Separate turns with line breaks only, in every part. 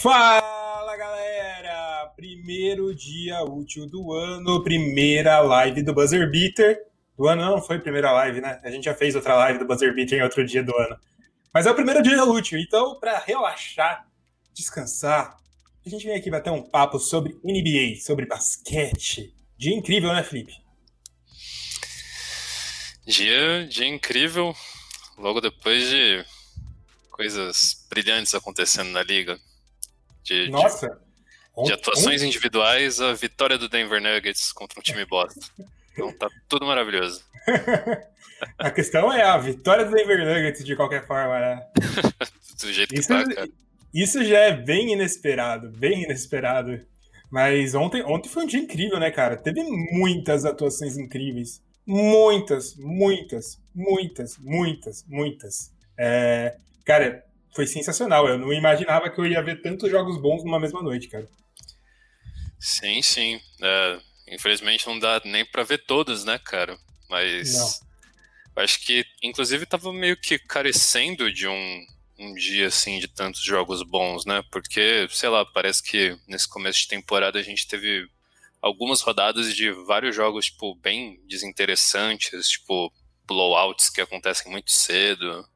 Fala galera! Primeiro dia útil do ano, primeira live do Buzzer Beater. Do ano não foi primeira live, né? A gente já fez outra live do Buzzer Beater em outro dia do ano. Mas é o primeiro dia útil, então para relaxar, descansar, a gente vem aqui bater um papo sobre NBA, sobre basquete. Dia incrível, né, Felipe?
Dia, dia incrível, logo depois de coisas brilhantes acontecendo na liga. De,
Nossa!
De, de atuações individuais, a vitória do Denver Nuggets contra um time bosta. Então tá tudo maravilhoso.
a questão é a vitória do Denver Nuggets de qualquer forma, né?
do jeito
isso,
que tá, cara.
Isso já é bem inesperado, bem inesperado. Mas ontem, ontem foi um dia incrível, né, cara? Teve muitas atuações incríveis. Muitas, muitas, muitas, muitas, muitas. É, cara, foi sensacional. Eu não imaginava que eu ia ver tantos jogos bons numa mesma noite, cara.
Sim, sim. É, infelizmente não dá nem para ver todos, né, cara? Mas não. acho que, inclusive, tava meio que carecendo de um, um dia assim de tantos jogos bons, né? Porque, sei lá, parece que nesse começo de temporada a gente teve algumas rodadas de vários jogos, tipo, bem desinteressantes, tipo, blowouts que acontecem muito cedo.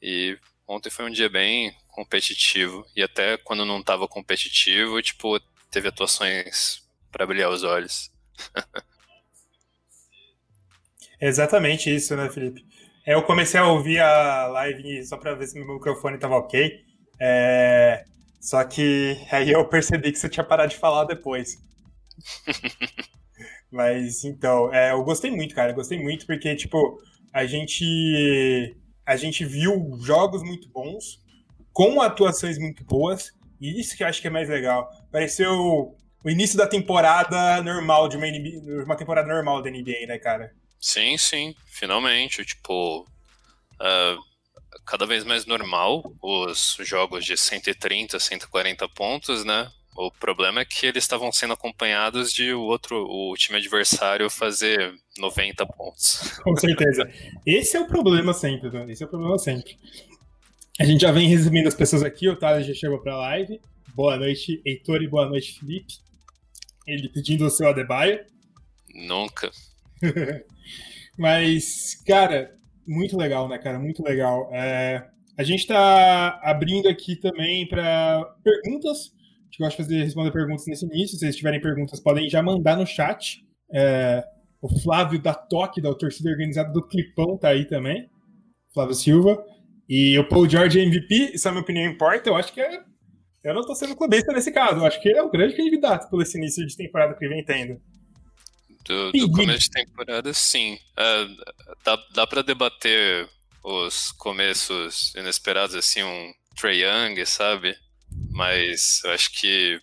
E ontem foi um dia bem competitivo. E até quando não estava competitivo, tipo, teve atuações para brilhar os olhos.
Exatamente isso, né, Felipe? É, eu comecei a ouvir a live só para ver se meu microfone estava ok. É... Só que aí eu percebi que você tinha parado de falar depois. Mas então, é, eu gostei muito, cara. Eu gostei muito porque, tipo, a gente a gente viu jogos muito bons, com atuações muito boas, e isso que eu acho que é mais legal. Pareceu o início da temporada normal, de uma, NBA, uma temporada normal da NBA, né, cara?
Sim, sim, finalmente. Tipo, uh, cada vez mais normal os jogos de 130, 140 pontos, né? O problema é que eles estavam sendo acompanhados de o outro, o time adversário fazer 90 pontos.
Com certeza. Esse é o problema sempre, né? Esse é o problema sempre. A gente já vem resumindo as pessoas aqui, o Thales já chegou pra live. Boa noite, Heitor, e boa noite, Felipe. Ele pedindo o seu Adebayo.
Nunca.
Mas, cara, muito legal, né, cara? Muito legal. É, a gente tá abrindo aqui também para perguntas gente gosta de fazer, responder perguntas nesse início. Se vocês tiverem perguntas, podem já mandar no chat. É, o Flávio da Toque, da torcida organizada do Clipão, tá aí também. Flávio Silva. E o Paul George MVP, isso é a minha opinião importa. Eu acho que é. Eu não tô sendo clubista nesse caso. Eu acho que ele é o grande candidato pelo esse início de temporada que vem tendo.
Do, do começo de temporada, sim. Uh, dá dá para debater os começos inesperados, assim, um Trey Young, sabe? Mas eu acho que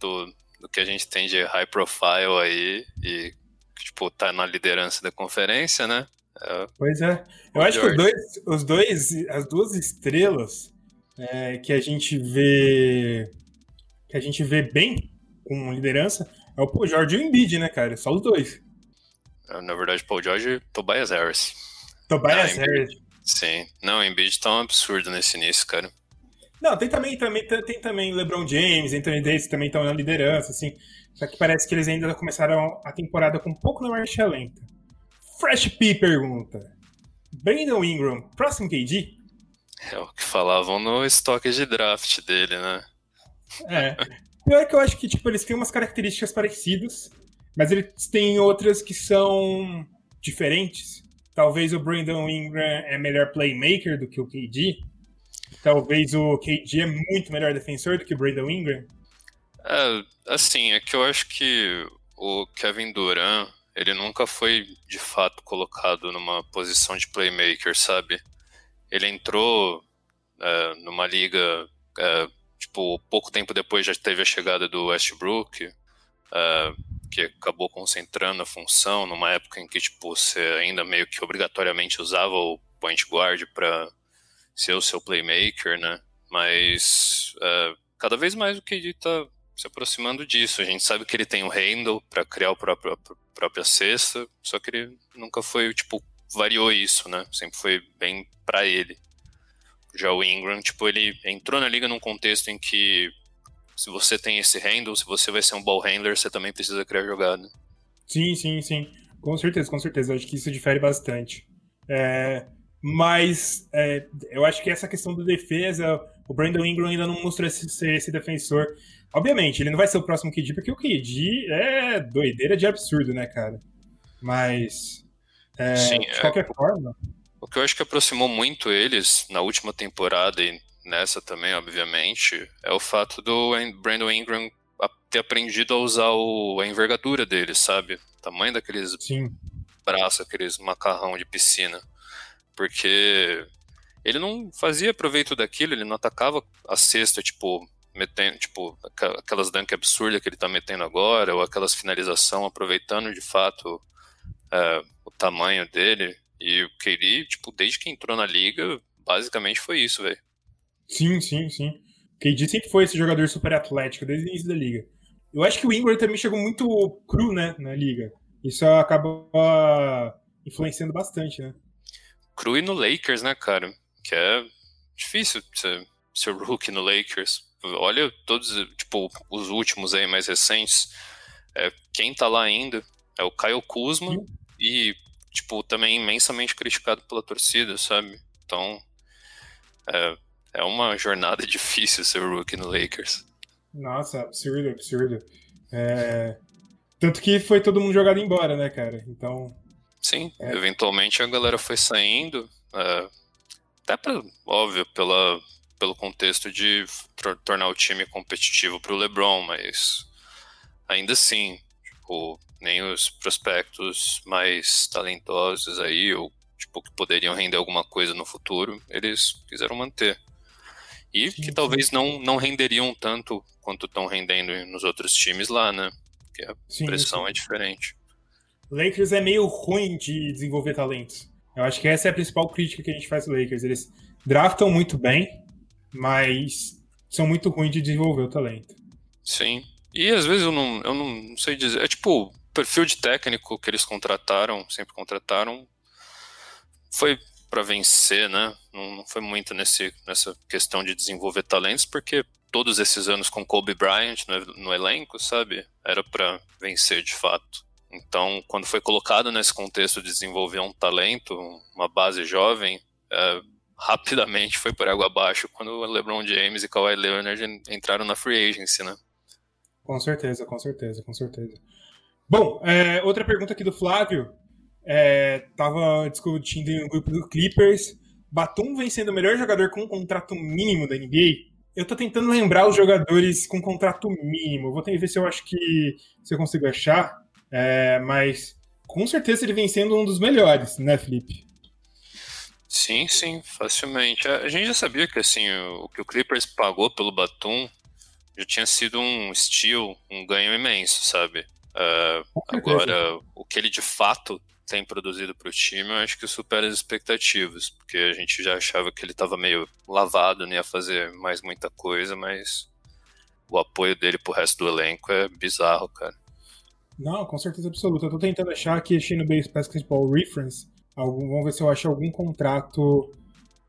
do, do que a gente tem de high profile aí e tipo, tá na liderança da conferência, né?
É, pois é. Eu acho George. que os dois, os dois, as duas estrelas é, que a gente vê que a gente vê bem com liderança é o Paul George e o Embiid, né, cara? Só os dois.
Na verdade, Paul George e Tobias Harris.
Tobias Harris.
Sim. Não, o Embiid tá um absurdo nesse início, cara.
Não, tem também, também, tem também LeBron James, Anthony Davis também estão na liderança, assim. Só que parece que eles ainda começaram a temporada com um pouco na marcha lenta. Fresh P pergunta: Brandon Ingram, próximo KD?
É o que falavam no estoque de draft dele, né?
É. Pior que eu acho que tipo, eles têm umas características parecidas, mas eles têm outras que são diferentes. Talvez o Brandon Ingram é melhor playmaker do que o KD. Talvez o KD é muito melhor defensor do que o Brandon Ingram?
É, assim, é que eu acho que o Kevin Durant, ele nunca foi de fato colocado numa posição de playmaker, sabe? Ele entrou é, numa liga, é, tipo, pouco tempo depois já teve a chegada do Westbrook, é, que acabou concentrando a função numa época em que, tipo, você ainda meio que obrigatoriamente usava o point guard para ser o seu playmaker, né? Mas uh, cada vez mais o KD tá se aproximando disso. A gente sabe que ele tem o handle para criar a própria, cesta, só que ele nunca foi, tipo, variou isso, né? Sempre foi bem para ele. Já o Ingram, tipo, ele entrou na liga num contexto em que se você tem esse handle, se você vai ser um ball handler, você também precisa criar jogada.
Sim, sim, sim. Com certeza, com certeza. Acho que isso difere bastante. É, mas é, eu acho que essa questão da defesa, o Brandon Ingram ainda não mostrou esse, ser esse defensor. Obviamente, ele não vai ser o próximo KD, porque o KD é doideira de absurdo, né, cara? Mas, é, Sim, de qualquer é, forma...
O que eu acho que aproximou muito eles na última temporada e nessa também, obviamente, é o fato do Brandon Ingram ter aprendido a usar o, a envergadura dele, sabe? O tamanho daqueles
Sim.
braços, aqueles macarrão de piscina. Porque ele não fazia proveito daquilo, ele não atacava a cesta, tipo, metendo, tipo, aquelas dunk absurdas que ele tá metendo agora, ou aquelas finalização aproveitando de fato é, o tamanho dele. E o KD, tipo, desde que entrou na liga, basicamente foi isso, velho.
Sim, sim, sim. O KD sempre foi esse jogador super atlético desde o início da liga. Eu acho que o Ingram também chegou muito cru, né, na liga. Isso acaba influenciando bastante, né?
Cru e no Lakers, né, cara? Que é difícil ser, ser rookie no Lakers. Olha todos, tipo, os últimos aí mais recentes. É, quem tá lá ainda é o Kyle Kuzma Sim. e, tipo, também imensamente criticado pela torcida, sabe? Então, é, é uma jornada difícil ser rookie no Lakers.
Nossa, absurdo, absurdo. É... Tanto que foi todo mundo jogado embora, né, cara? Então.
Sim, é... eventualmente a galera foi saindo. É... Até pra, óbvio, pela, pelo contexto de tornar o time competitivo para o LeBron, mas ainda assim, tipo, nem os prospectos mais talentosos aí, ou tipo, que poderiam render alguma coisa no futuro, eles quiseram manter. E que talvez não, não renderiam tanto quanto estão rendendo nos outros times lá, né? Porque a sim, pressão sim. é diferente.
Lakers é meio ruim de desenvolver talentos. Eu acho que essa é a principal crítica que a gente faz do Lakers. Eles draftam muito bem, mas são muito ruins de desenvolver o talento.
Sim. E às vezes eu não, eu não sei dizer. É tipo, o perfil de técnico que eles contrataram, sempre contrataram, foi para vencer, né? Não, não, foi muito nesse, nessa questão de desenvolver talentos, porque todos esses anos com Kobe Bryant no, no elenco, sabe? Era para vencer de fato. Então, quando foi colocado nesse contexto de desenvolver um talento, uma base jovem, é, rapidamente foi por água abaixo quando LeBron James e Kawhi Leonard entraram na free agency, né?
Com certeza, com certeza, com certeza. Bom, é, outra pergunta aqui do Flávio. É, tava discutindo no grupo do Clippers. Batum vem sendo o melhor jogador com um contrato mínimo da NBA. Eu tô tentando lembrar os jogadores com contrato mínimo. Vou tentar ver se eu acho que se eu consigo achar. É, mas com certeza ele vem sendo um dos melhores, né, Felipe?
Sim, sim, facilmente. A gente já sabia que assim, o que o Clippers pagou pelo Batum já tinha sido um steal, um ganho imenso, sabe? Uh, agora, o que ele de fato tem produzido para o time, eu acho que supera as expectativas, porque a gente já achava que ele estava meio lavado, não ia fazer mais muita coisa, mas o apoio dele pro resto do elenco é bizarro, cara.
Não, com certeza absoluta. Eu tô tentando achar aqui, Base Basketball Reference, algum, vamos ver se eu acho algum contrato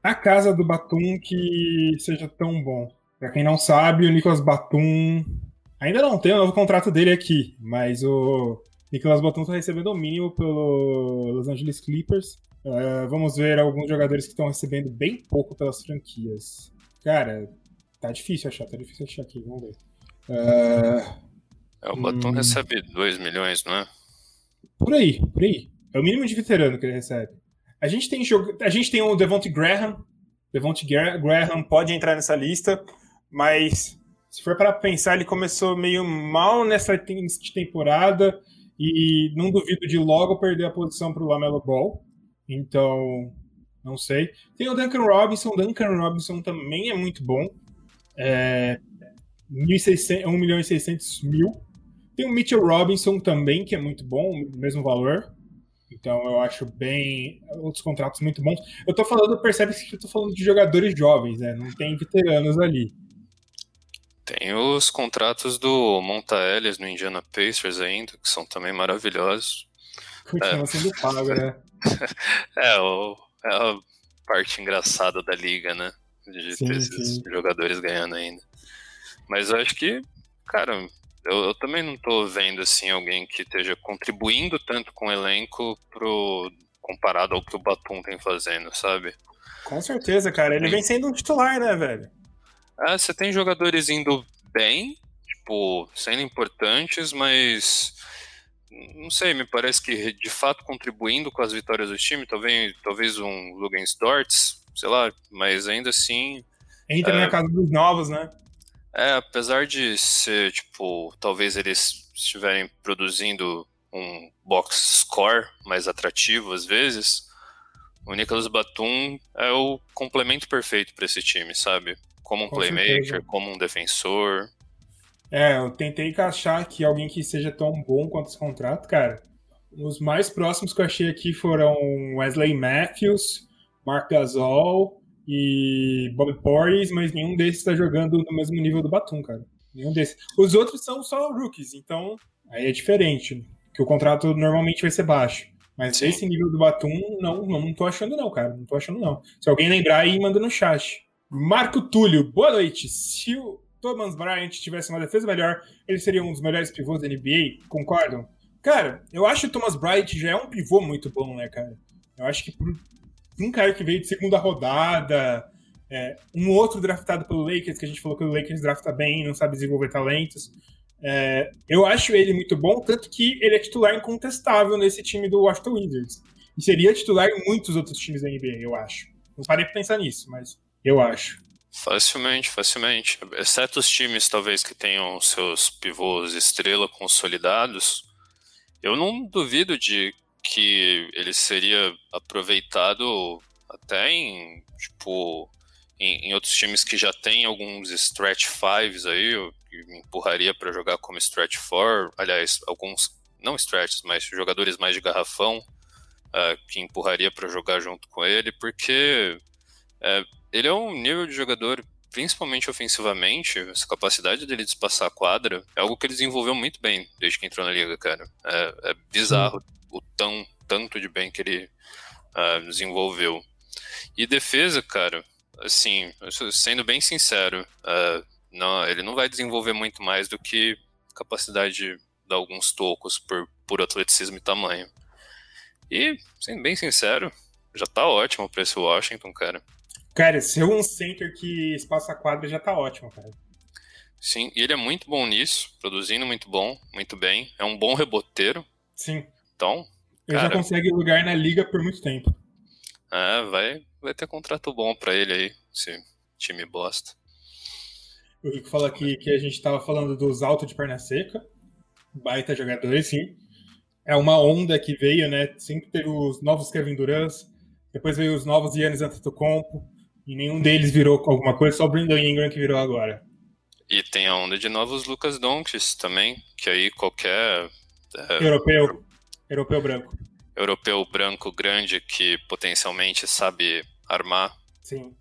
na casa do Batum que seja tão bom. Para quem não sabe, o Nicolas Batum ainda não tem o novo contrato dele aqui, mas o Nicolas Batum está recebendo o mínimo pelo Los Angeles Clippers. Uh, vamos ver alguns jogadores que estão recebendo bem pouco pelas franquias. Cara, tá difícil achar, tá difícil achar aqui, vamos ver. Uh,
é, o Batum hum... recebe 2 milhões, não é?
Por aí, por aí. É o mínimo de veterano que ele recebe. A gente tem, jog... a gente tem o Devonte Graham. Devonte Graham pode entrar nessa lista, mas se for para pensar, ele começou meio mal nessa temporada e não duvido de logo perder a posição para o Lamelo Ball. Então, não sei. Tem o Duncan Robinson. Duncan Robinson também é muito bom. É 1 milhão e 600 mil. Tem o Mitchell Robinson também, que é muito bom, mesmo valor. Então eu acho bem. Outros contratos muito bons. Eu tô falando, percebe que eu tô falando de jogadores jovens, né? Não tem veteranos ali.
Tem os contratos do Monta Ellis no Indiana Pacers ainda, que são também maravilhosos.
Continua é. sendo pago, né?
é, o, é a parte engraçada da liga, né? De sim, ter esses sim. jogadores ganhando ainda. Mas eu acho que, cara, eu, eu, também não tô vendo assim alguém que esteja contribuindo tanto com o elenco pro comparado ao que o Batum tem fazendo, sabe?
Com certeza, cara. Ele vem sendo um titular, né, velho?
É, você tem jogadores indo bem, tipo, sendo importantes, mas não sei, me parece que de fato contribuindo com as vitórias do time, talvez, talvez um Lugensdorts, sei lá, mas ainda assim.
Entra é, na casa dos novos, né?
É, apesar de ser, tipo, talvez eles estiverem produzindo um box score mais atrativo às vezes, o Nicolas Batum é o complemento perfeito para esse time, sabe? Como um Com playmaker, certeza. como um defensor.
É, eu tentei encaixar aqui alguém que seja tão bom quanto esse contrato, cara. Os mais próximos que eu achei aqui foram Wesley Matthews, Mark Gasol, e Bob Portis, mas nenhum desses está jogando no mesmo nível do Batum, cara. Nenhum desses. Os outros são só rookies, então aí é diferente, que o contrato normalmente vai ser baixo. Mas Sim. esse nível do Batum, não, não, não tô achando não, cara. Não tô achando não. Se alguém lembrar aí, manda no chat. Marco Túlio, boa noite. Se o Thomas Bryant tivesse uma defesa melhor, ele seria um dos melhores pivôs da NBA, concordam? Cara, eu acho que o Thomas Bryant já é um pivô muito bom, né, cara? Eu acho que um cara que veio de segunda rodada, é, um outro draftado pelo Lakers, que a gente falou que o Lakers drafta bem, não sabe desenvolver talentos. É, eu acho ele muito bom, tanto que ele é titular incontestável nesse time do Washington Wizards. E seria titular em muitos outros times da NBA, eu acho. Não parei pra pensar nisso, mas eu acho.
Facilmente, facilmente. Exceto os times, talvez, que tenham seus pivôs estrela consolidados, eu não duvido de que ele seria aproveitado até em, tipo, em, em outros times que já tem alguns stretch fives aí, que me empurraria para jogar como stretch four, aliás, alguns, não stretches, mas jogadores mais de garrafão, uh, que empurraria para jogar junto com ele, porque uh, ele é um nível de jogador principalmente ofensivamente, essa capacidade dele de espaçar a quadra é algo que ele desenvolveu muito bem desde que entrou na liga, cara. É, é bizarro o tão tanto de bem que ele uh, desenvolveu. E defesa, cara, assim, sendo bem sincero, uh, não, ele não vai desenvolver muito mais do que capacidade de dar alguns tocos por, por atleticismo e tamanho. E, sendo bem sincero, já tá ótimo para esse Washington, cara.
Cara, ser um center que espaça a quadra já tá ótimo, cara.
Sim, e ele é muito bom nisso, produzindo muito bom, muito bem. É um bom reboteiro.
Sim.
Então.
Ele cara, já consegue lugar na liga por muito tempo.
É, vai, vai ter contrato bom para ele aí, esse time bosta.
O Rico fala aqui que a gente tava falando dos altos de perna seca. Baita jogadores, sim. É uma onda que veio, né? Sempre teve os novos Kevin Durant, depois veio os novos Yannis Antetokounmpo, e nenhum deles virou alguma coisa, só o Brandon Ingram que virou agora.
E tem a onda de novos Lucas Doncic também, que aí qualquer...
É, europeu, europeu branco.
Europeu branco grande que potencialmente sabe armar.
Sim.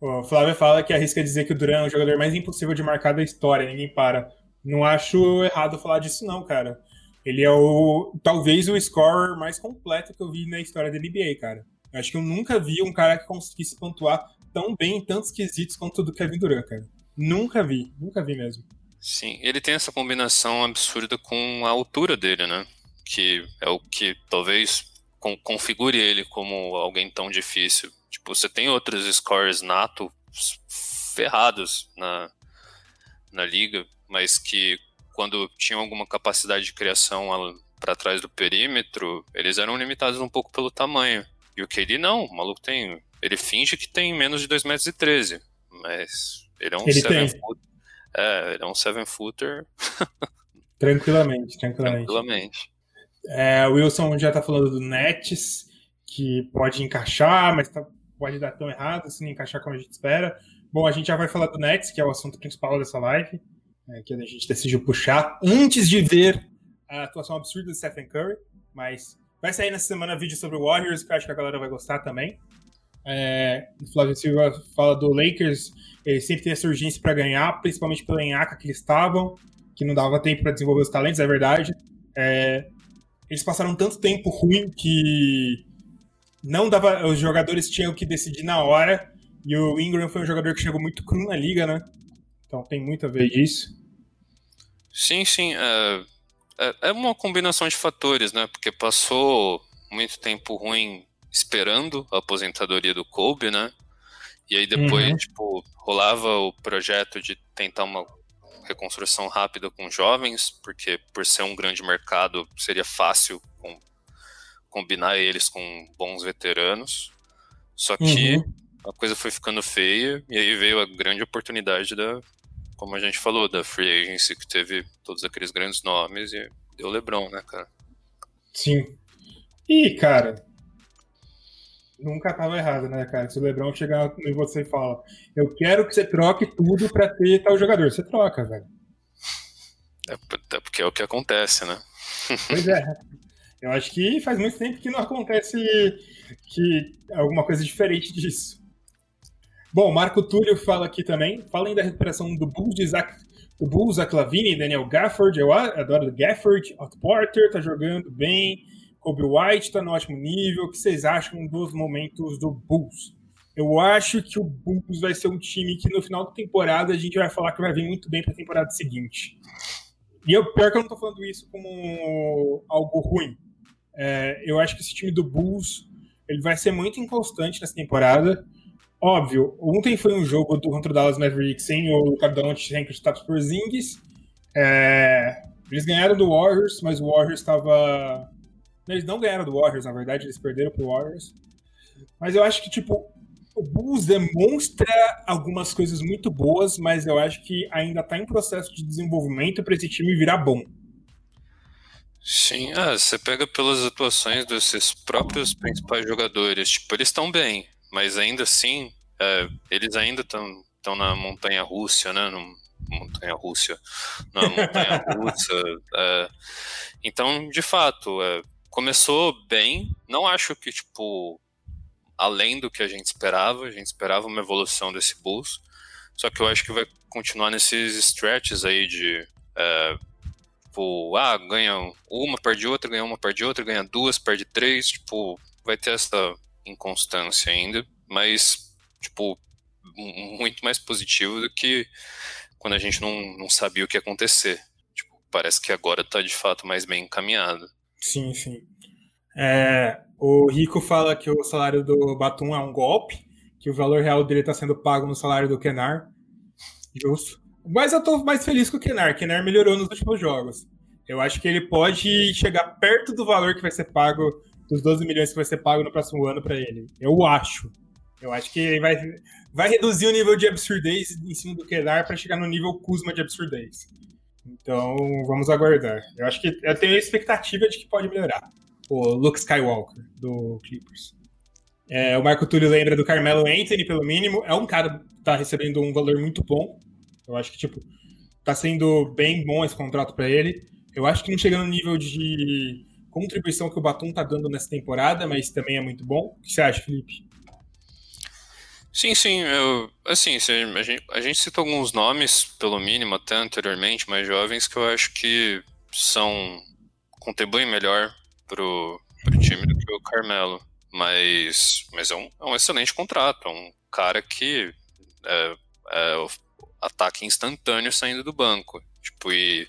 O Flávio fala que arrisca dizer que o Duran é o jogador mais impossível de marcar da história, ninguém para. Não acho errado falar disso não, cara. Ele é o talvez o scorer mais completo que eu vi na história da NBA, cara. Acho que eu nunca vi um cara que conseguisse pontuar tão bem em tantos quesitos quanto o do Kevin Durant, cara. Nunca vi, nunca vi mesmo.
Sim, ele tem essa combinação absurda com a altura dele, né? Que é o que talvez configure ele como alguém tão difícil. Tipo, você tem outros scores nato ferrados na, na liga, mas que quando tinham alguma capacidade de criação para trás do perímetro, eles eram limitados um pouco pelo tamanho. E o KD não, o maluco tem. Ele finge que tem menos de 2,13 metros, mas ele é um 7 footer. É, ele é um 7 footer.
tranquilamente, tranquilamente.
Tranquilamente.
É, o Wilson já tá falando do Nets, que pode encaixar, mas tá, pode dar tão errado se não encaixar como a gente espera. Bom, a gente já vai falar do Nets, que é o assunto principal dessa live, é, que a gente decidiu puxar antes de ver a atuação absurda do Stephen Curry, mas Vai sair nessa semana vídeo sobre o Warriors, que eu acho que a galera vai gostar também. É, o Flávio Silva fala do Lakers, ele sempre tem essa urgência para ganhar, principalmente pela enhaca que eles estavam, que não dava tempo para desenvolver os talentos, é verdade. É, eles passaram tanto tempo ruim que não dava, os jogadores tinham que decidir na hora E o Ingram foi um jogador que chegou muito cru na liga, né? Então tem muito a ver disso.
Sim, sim. É, é, é uma combinação de fatores, né? Porque passou muito tempo ruim esperando a aposentadoria do Kobe, né? E aí depois, uhum. tipo, rolava o projeto de tentar uma reconstrução rápida com jovens, porque por ser um grande mercado seria fácil com, combinar eles com bons veteranos. Só que uhum. a coisa foi ficando feia e aí veio a grande oportunidade da, como a gente falou, da free agency que teve todos aqueles grandes nomes e deu LeBron, né, cara?
Sim. E, cara, nunca tava errado, né, cara? Se o Lebron chegar em você e fala, eu quero que você troque tudo para ter tal jogador, você troca, velho.
É, porque é o que acontece, né?
Pois é. Eu acho que faz muito tempo que não acontece que alguma coisa diferente disso. Bom, Marco Túlio fala aqui também. Falem da recuperação do Bulls de Zach, do Bulls, Zach Lavine, Daniel Gafford. Eu adoro o Gafford. Otto Porter tá jogando bem. Kobe White está no ótimo nível. O que vocês acham dos momentos do Bulls? Eu acho que o Bulls vai ser um time que no final da temporada a gente vai falar que vai vir muito bem para a temporada seguinte. E eu, pior que eu não estou falando isso como algo ruim. É, eu acho que esse time do Bulls ele vai ser muito inconstante nessa temporada. Óbvio, ontem foi um jogo contra o Dallas Mavericks sem o Luka Doncic, sem status por Zingis. É, eles ganharam do Warriors, mas o Warriors estava eles não ganharam do Warriors, na verdade, eles perderam pro Warriors. Mas eu acho que, tipo, o Bulls demonstra algumas coisas muito boas, mas eu acho que ainda está em processo de desenvolvimento para esse time virar bom.
Sim, ah, você pega pelas atuações desses próprios principais jogadores, tipo, eles estão bem, mas ainda assim, é, eles ainda estão na montanha Rússia, né? No, montanha Rússia, na montanha russa. É, então, de fato, é, começou bem. Não acho que, tipo, além do que a gente esperava. A gente esperava uma evolução desse Bulls. Só que eu acho que vai continuar nesses stretches aí de. É, tipo, ah, ganha uma, perde outra, ganha uma, perde outra, ganha duas, perde três. Tipo, vai ter essa inconstância ainda. Mas, tipo, muito mais positivo do que quando a gente não, não sabia o que ia acontecer. Tipo, parece que agora tá de fato mais bem encaminhado.
Sim, sim. É, o Rico fala que o salário do Batum é um golpe, que o valor real dele está sendo pago no salário do Kenar. Justo. Mas eu tô mais feliz com o Kenar. Kenar melhorou nos últimos jogos. Eu acho que ele pode chegar perto do valor que vai ser pago, dos 12 milhões que vai ser pago no próximo ano para ele. Eu acho. Eu acho que ele vai, vai reduzir o nível de absurdez em cima do Kenar para chegar no nível Kuzma de absurdez. Então, vamos aguardar. Eu acho que eu tenho a expectativa de que pode melhorar. O Luke Skywalker, do Clippers. É, o Marco Túlio lembra do Carmelo Anthony, pelo mínimo. É um cara que tá recebendo um valor muito bom. Eu acho que, tipo, tá sendo bem bom esse contrato para ele. Eu acho que não chega no nível de contribuição que o Batum tá dando nessa temporada, mas também é muito bom. O que você acha, Felipe?
Sim, sim. Eu, assim, a gente, a gente cita alguns nomes, pelo mínimo, até anteriormente, mais jovens, que eu acho que são. contribuem melhor pro, pro time do que o Carmelo. Mas, mas é, um, é um excelente contrato. É um cara que é, é ataque instantâneo saindo do banco. Tipo, e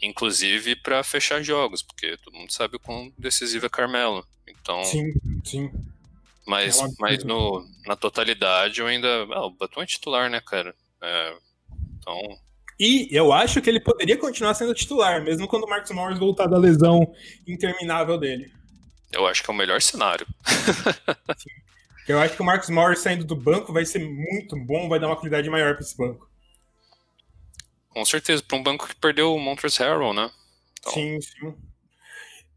inclusive para fechar jogos, porque todo mundo sabe o quão decisivo é Carmelo. Então.
Sim, sim.
Mas, é mas no, na totalidade eu ainda. Ah, o Batom é titular, né, cara? É, então.
E eu acho que ele poderia continuar sendo titular, mesmo quando o Marcos Morris voltar da lesão interminável dele.
Eu acho que é o melhor cenário.
eu acho que o Marcos Morris saindo do banco vai ser muito bom, vai dar uma qualidade maior para esse banco.
Com certeza, para um banco que perdeu o Montrezl Harrell, né?
Então... Sim, sim.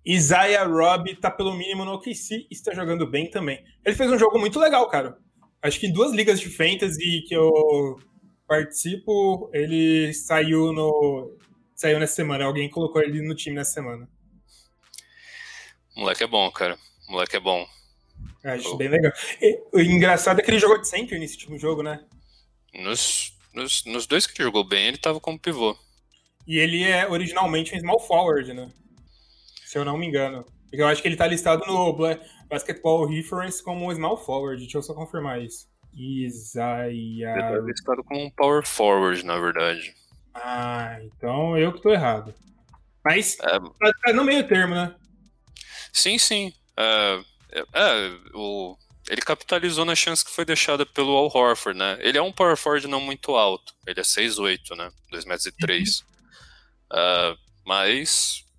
Isaiah Robb tá pelo mínimo no OKC e está jogando bem também. Ele fez um jogo muito legal, cara. Acho que em duas ligas de fantasy que eu participo, ele saiu no saiu nessa semana. Alguém colocou ele no time nessa semana.
O moleque é bom, cara. O moleque é bom.
Acho oh. bem legal. E, o engraçado é que ele jogou de center nesse último jogo, né?
Nos, nos, nos dois que ele jogou bem, ele tava como pivô.
E ele é originalmente um small forward, né? Se eu não me engano. Porque eu acho que ele tá listado no Basketball Reference como small forward. Deixa eu só confirmar isso. Isaiah.
Ele tá listado como um power forward, na verdade.
Ah, então eu que tô errado. Mas é... tá, tá no meio termo, né?
Sim, sim. É, é, é, o, ele capitalizou na chance que foi deixada pelo Al Horford, né? Ele é um power forward não muito alto. Ele é 6'8", né? 2 metros e 3. Uhum. Uh, mas...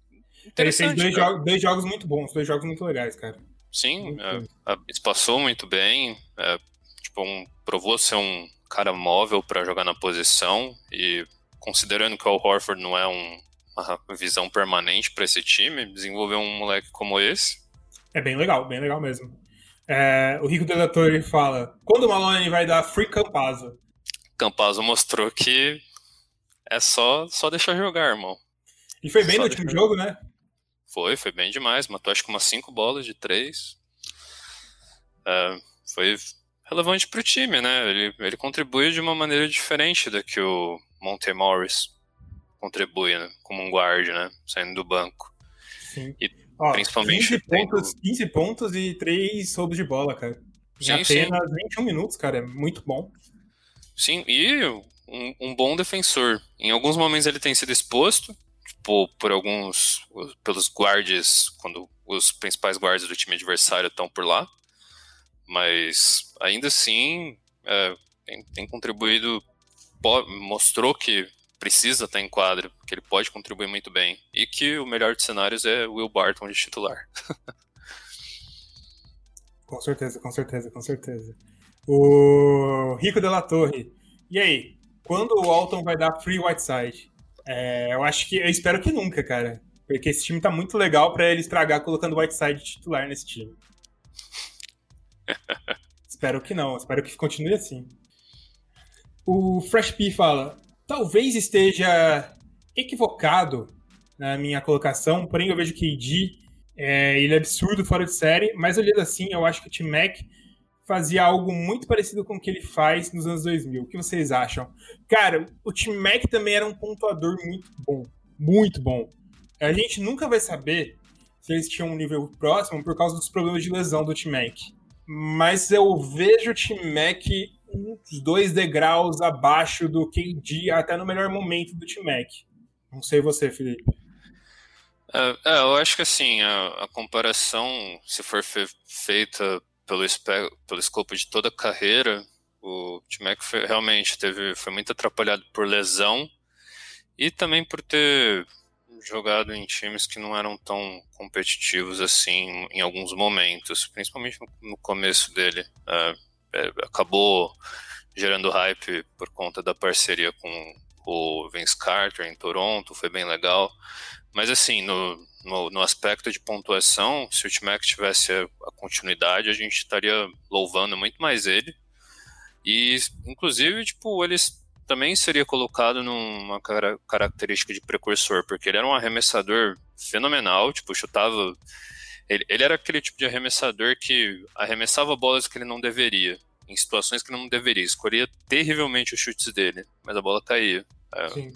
Ele fez dois, jogos, dois jogos muito bons, dois jogos muito legais, cara.
Sim, é, espaçou muito bem. É, tipo, um, provou ser um cara móvel para jogar na posição e considerando que o Horford não é um, uma visão permanente para esse time, desenvolver um moleque como esse.
É bem legal, bem legal mesmo. É, o Rico Delator fala: quando o Malone vai dar free Campazzo?
Campazzo mostrou que é só, só deixar jogar, irmão.
E foi bem só no último jogo, né?
Foi, foi bem demais. Matou acho que umas 5 bolas de 3. É, foi relevante pro time, né? Ele, ele contribuiu de uma maneira diferente da que o Monte Morris contribui, né? Como um guard, né? Saindo do banco.
Sim. E Ó, principalmente. 15 pontos, 15 pontos e 3 roubos de bola, cara. Em sim, apenas sim. 21 minutos, cara. É muito bom.
Sim, e um, um, bom defensor. Em alguns momentos ele tem sido exposto, tipo, por alguns. pelos guards, quando os principais guardas do time adversário estão por lá. Mas ainda assim, é, tem, tem contribuído mostrou que precisa estar em quadra, que ele pode contribuir muito bem. E que o melhor dos cenários é Will Barton de titular.
com certeza, com certeza, com certeza. O Rico de la Torre. E aí, quando o Alton vai dar free Whiteside? É, eu acho que. Eu espero que nunca, cara. Porque esse time tá muito legal para ele estragar colocando o Whiteside titular nesse time. espero que não, espero que continue assim. O Fresh P fala: talvez esteja equivocado na minha colocação, porém eu vejo que KD é, ele é absurdo fora de série, mas olhando assim, eu acho que o Tim Mac fazia algo muito parecido com o que ele faz nos anos 2000. O que vocês acham? Cara, o Tim Mac também era um pontuador muito bom, muito bom. A gente nunca vai saber se eles tinham um nível próximo por causa dos problemas de lesão do Tim Mac. Mas eu vejo o Tim Mac uns dois degraus abaixo do KD, até no melhor momento do T-Mac. Não sei você, Felipe.
É, é, eu acho que assim, a, a comparação, se for fe feita pelo, pelo escopo de toda a carreira, o T-Mac realmente teve, foi muito atrapalhado por lesão e também por ter jogado em times que não eram tão competitivos assim em alguns momentos, principalmente no, no começo dele. É, é, acabou gerando hype por conta da parceria com o Vince Carter em Toronto, foi bem legal. Mas assim, no, no, no aspecto de pontuação, se o T-Mac tivesse a, a, continuidade, a gente estaria louvando muito mais ele. E, inclusive, tipo, eles também seria colocado numa cara, característica de precursor, porque ele era um arremessador fenomenal, tipo, chutava ele, ele era aquele tipo de arremessador que arremessava bolas que ele não deveria, em situações que não deveria. Escolhia terrivelmente os chutes dele, mas a bola caía.
É, Sim.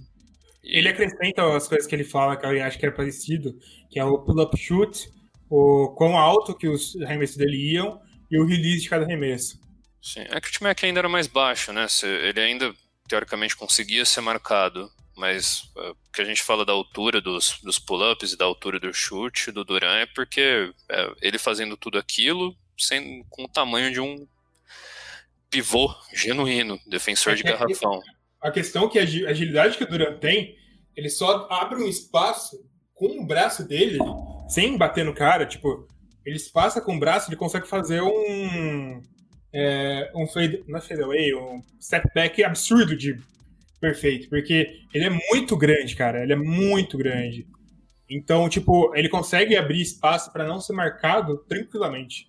Ele acrescenta as coisas que ele fala, que eu acho que era parecido, que é o pull-up shoot, o quão alto que os arremessos dele iam e o release de cada arremesso.
Sim, é que o time ainda era mais baixo, né? Ele ainda, teoricamente, conseguia ser marcado mas uh, que a gente fala da altura dos, dos pull-ups e da altura do chute do Duran é porque é, ele fazendo tudo aquilo sem, com o tamanho de um pivô genuíno, defensor é, de garrafão.
A questão é que a agilidade que o Duran tem, ele só abre um espaço com o braço dele, sem bater no cara, tipo, ele passa com o braço, ele consegue fazer um é, um fade, não é fade away, um step back absurdo de perfeito, porque ele é muito grande, cara. Ele é muito grande. Então, tipo, ele consegue abrir espaço para não ser marcado tranquilamente.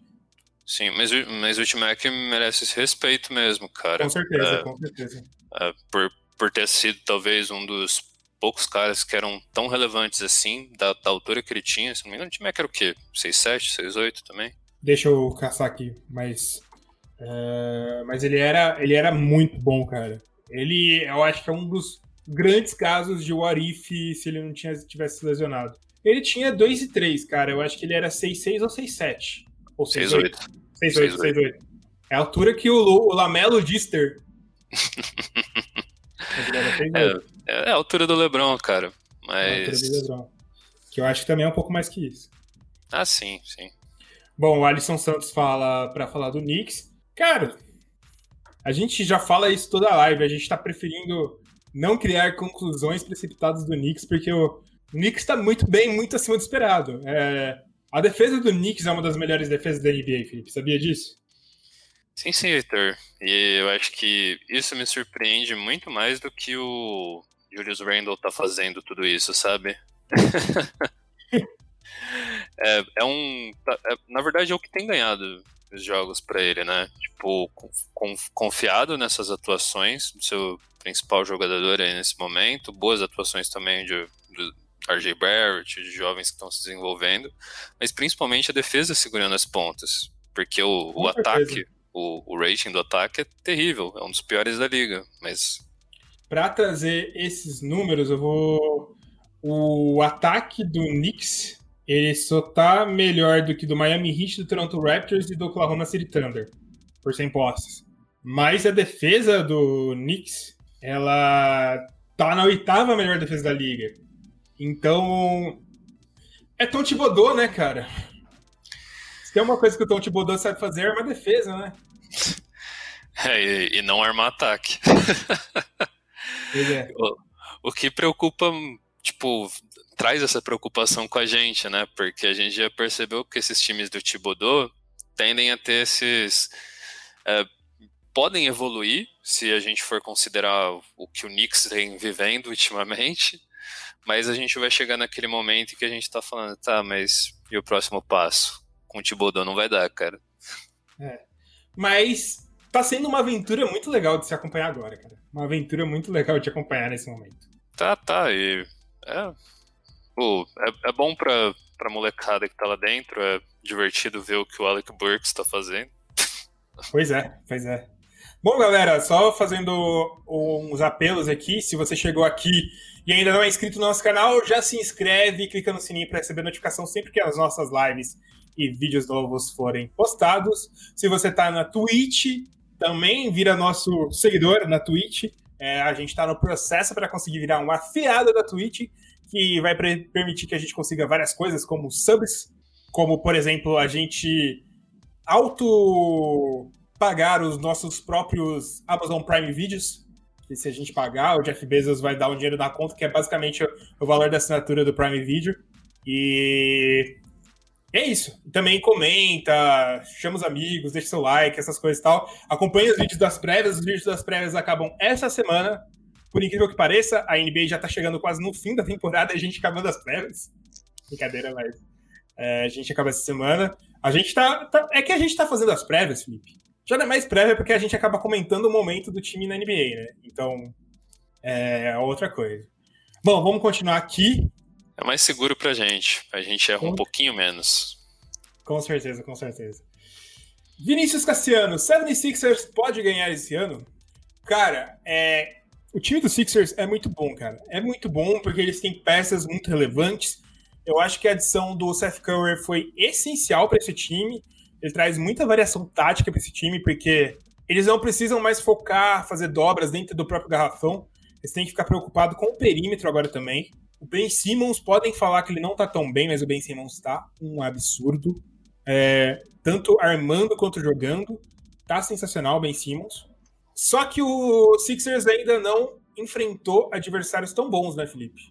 Sim, mas, mas o T-Mac merece esse respeito mesmo, cara.
Com certeza, é, com certeza.
É, por, por ter sido talvez um dos poucos caras que eram tão relevantes assim, da, da altura que ele tinha. Se não me engano, o T-Mac era o quê? 6'7", 6'8", também?
Deixa eu caçar aqui, mas... Uh, mas ele era, ele era muito bom, cara. Ele, eu acho que é um dos grandes casos de what if se ele não tinha, tivesse lesionado. Ele tinha 2 e 3, cara. Eu acho que ele era 6-6 ou 6-7. Ou
6-8.
6-8, 6-8. É a altura que o, o Lamelo Dister.
É, é, a altura do Lebron, cara. Mas... É a altura do Lebron.
Que eu acho que também é um pouco mais que isso.
Ah, sim, sim.
Bom, o Alisson Santos fala para falar do Knicks. Cara, a gente já fala isso toda a live. A gente tá preferindo não criar conclusões precipitadas do Knicks, porque o Knicks está muito bem, muito acima do esperado. É, a defesa do Knicks é uma das melhores defesas da NBA, Felipe. Sabia disso?
Sim, sim, Victor. E eu acho que isso me surpreende muito mais do que o Julius Randle tá fazendo tudo isso, sabe? é, é, um. Tá, é, na verdade, é o que tem ganhado os jogos para ele, né? Tipo, confiado nessas atuações do seu principal jogador aí nesse momento, boas atuações também de, de RJ Barrett, de jovens que estão se desenvolvendo, mas principalmente a defesa segurando as pontas, porque o, o ataque, o, o rating do ataque é terrível, é um dos piores da liga, mas...
Para trazer esses números, eu vou... O ataque do Knicks, ele só tá melhor do que do Miami Heat, do Toronto Raptors e do Oklahoma City Thunder, por 100 posses. Mas a defesa do Knicks ela tá na oitava melhor defesa da liga. Então, é Tom Thibodeau, né, cara? Se tem uma coisa que o Tom Thibodeau sabe fazer, é uma defesa, né?
É, e, e não armar ataque. É. O, o que preocupa, tipo, traz essa preocupação com a gente, né? Porque a gente já percebeu que esses times do Thibodeau tendem a ter esses... É, podem evoluir, se a gente for considerar o que o Knicks vem vivendo ultimamente, mas a gente vai chegar naquele momento que a gente tá falando, tá, mas e o próximo passo? Com o Thibodeau não vai dar, cara.
É. Mas tá sendo uma aventura muito legal de se acompanhar agora, cara. Uma aventura muito legal de acompanhar nesse momento.
Tá, tá, e é, pô, é, é bom pra, pra molecada que tá lá dentro, é divertido ver o que o Alec Burks tá fazendo.
Pois é, pois é. Bom, galera, só fazendo uns apelos aqui. Se você chegou aqui e ainda não é inscrito no nosso canal, já se inscreve e clica no sininho para receber notificação sempre que as nossas lives e vídeos novos forem postados. Se você está na Twitch, também vira nosso seguidor na Twitch. É, a gente está no processo para conseguir virar um afiliado da Twitch, que vai permitir que a gente consiga várias coisas, como subs, como, por exemplo, a gente auto pagar os nossos próprios Amazon Prime Videos, se a gente pagar, o Jeff Bezos vai dar um dinheiro na conta, que é basicamente o valor da assinatura do Prime Video. E é isso. Também comenta, chama os amigos, deixa seu like, essas coisas e tal. Acompanhe os vídeos das prévias. Os vídeos das prévias acabam essa semana. Por incrível que pareça, a NBA já tá chegando quase no fim da temporada e a gente acabando as prévias. Brincadeira, mas é, a gente acaba essa semana. A gente tá, tá, É que a gente tá fazendo as prévias, Felipe. Já não é mais prévia porque a gente acaba comentando o momento do time na NBA, né? Então, é outra coisa. Bom, vamos continuar aqui.
É mais seguro pra gente. A gente erra com... um pouquinho menos.
Com certeza, com certeza. Vinícius Cassiano, 76ers pode ganhar esse ano? Cara, é... o time do Sixers é muito bom, cara. É muito bom porque eles têm peças muito relevantes. Eu acho que a adição do Seth Curry foi essencial para esse time. Ele traz muita variação tática para esse time, porque eles não precisam mais focar, fazer dobras dentro do próprio garrafão. Eles têm que ficar preocupados com o perímetro agora também. O Ben Simmons, podem falar que ele não tá tão bem, mas o Ben Simmons tá um absurdo. É, tanto armando quanto jogando. Tá sensacional o Ben Simmons. Só que o Sixers ainda não enfrentou adversários tão bons, né, Felipe?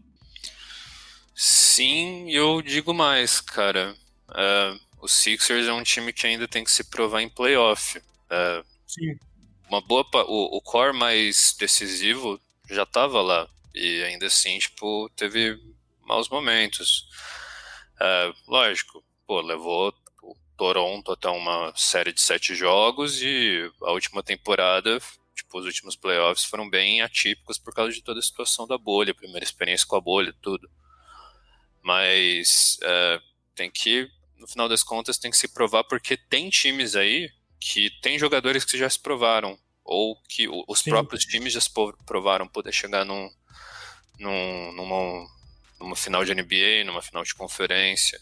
Sim, eu digo mais, cara. Uh, o Sixers é um time que ainda tem que se provar em playoff. É,
Sim.
Uma boa, o, o core mais decisivo já estava lá e ainda assim, tipo, teve maus momentos. É, lógico, pô, levou o Toronto até uma série de sete jogos e a última temporada, tipo, os últimos playoffs foram bem atípicos por causa de toda a situação da bolha, primeira experiência com a bolha, tudo. Mas é, tem que no final das contas, tem que se provar porque tem times aí que tem jogadores que já se provaram, ou que os Sim. próprios times já provaram poder chegar num, num, numa, numa final de NBA, numa final de conferência.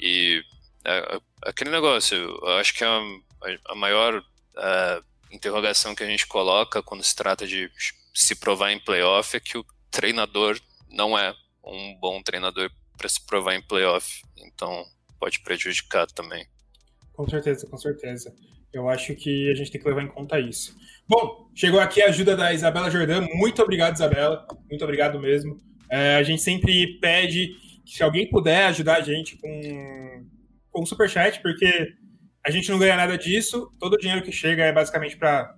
E é, é aquele negócio, eu acho que a, a maior uh, interrogação que a gente coloca quando se trata de se provar em playoff é que o treinador não é um bom treinador para se provar em playoff. Então pode prejudicar também.
Com certeza, com certeza. Eu acho que a gente tem que levar em conta isso. Bom, chegou aqui a ajuda da Isabela Jordan. Muito obrigado, Isabela. Muito obrigado mesmo. É, a gente sempre pede que se alguém puder ajudar a gente com, com superchat, porque a gente não ganha nada disso. Todo o dinheiro que chega é basicamente para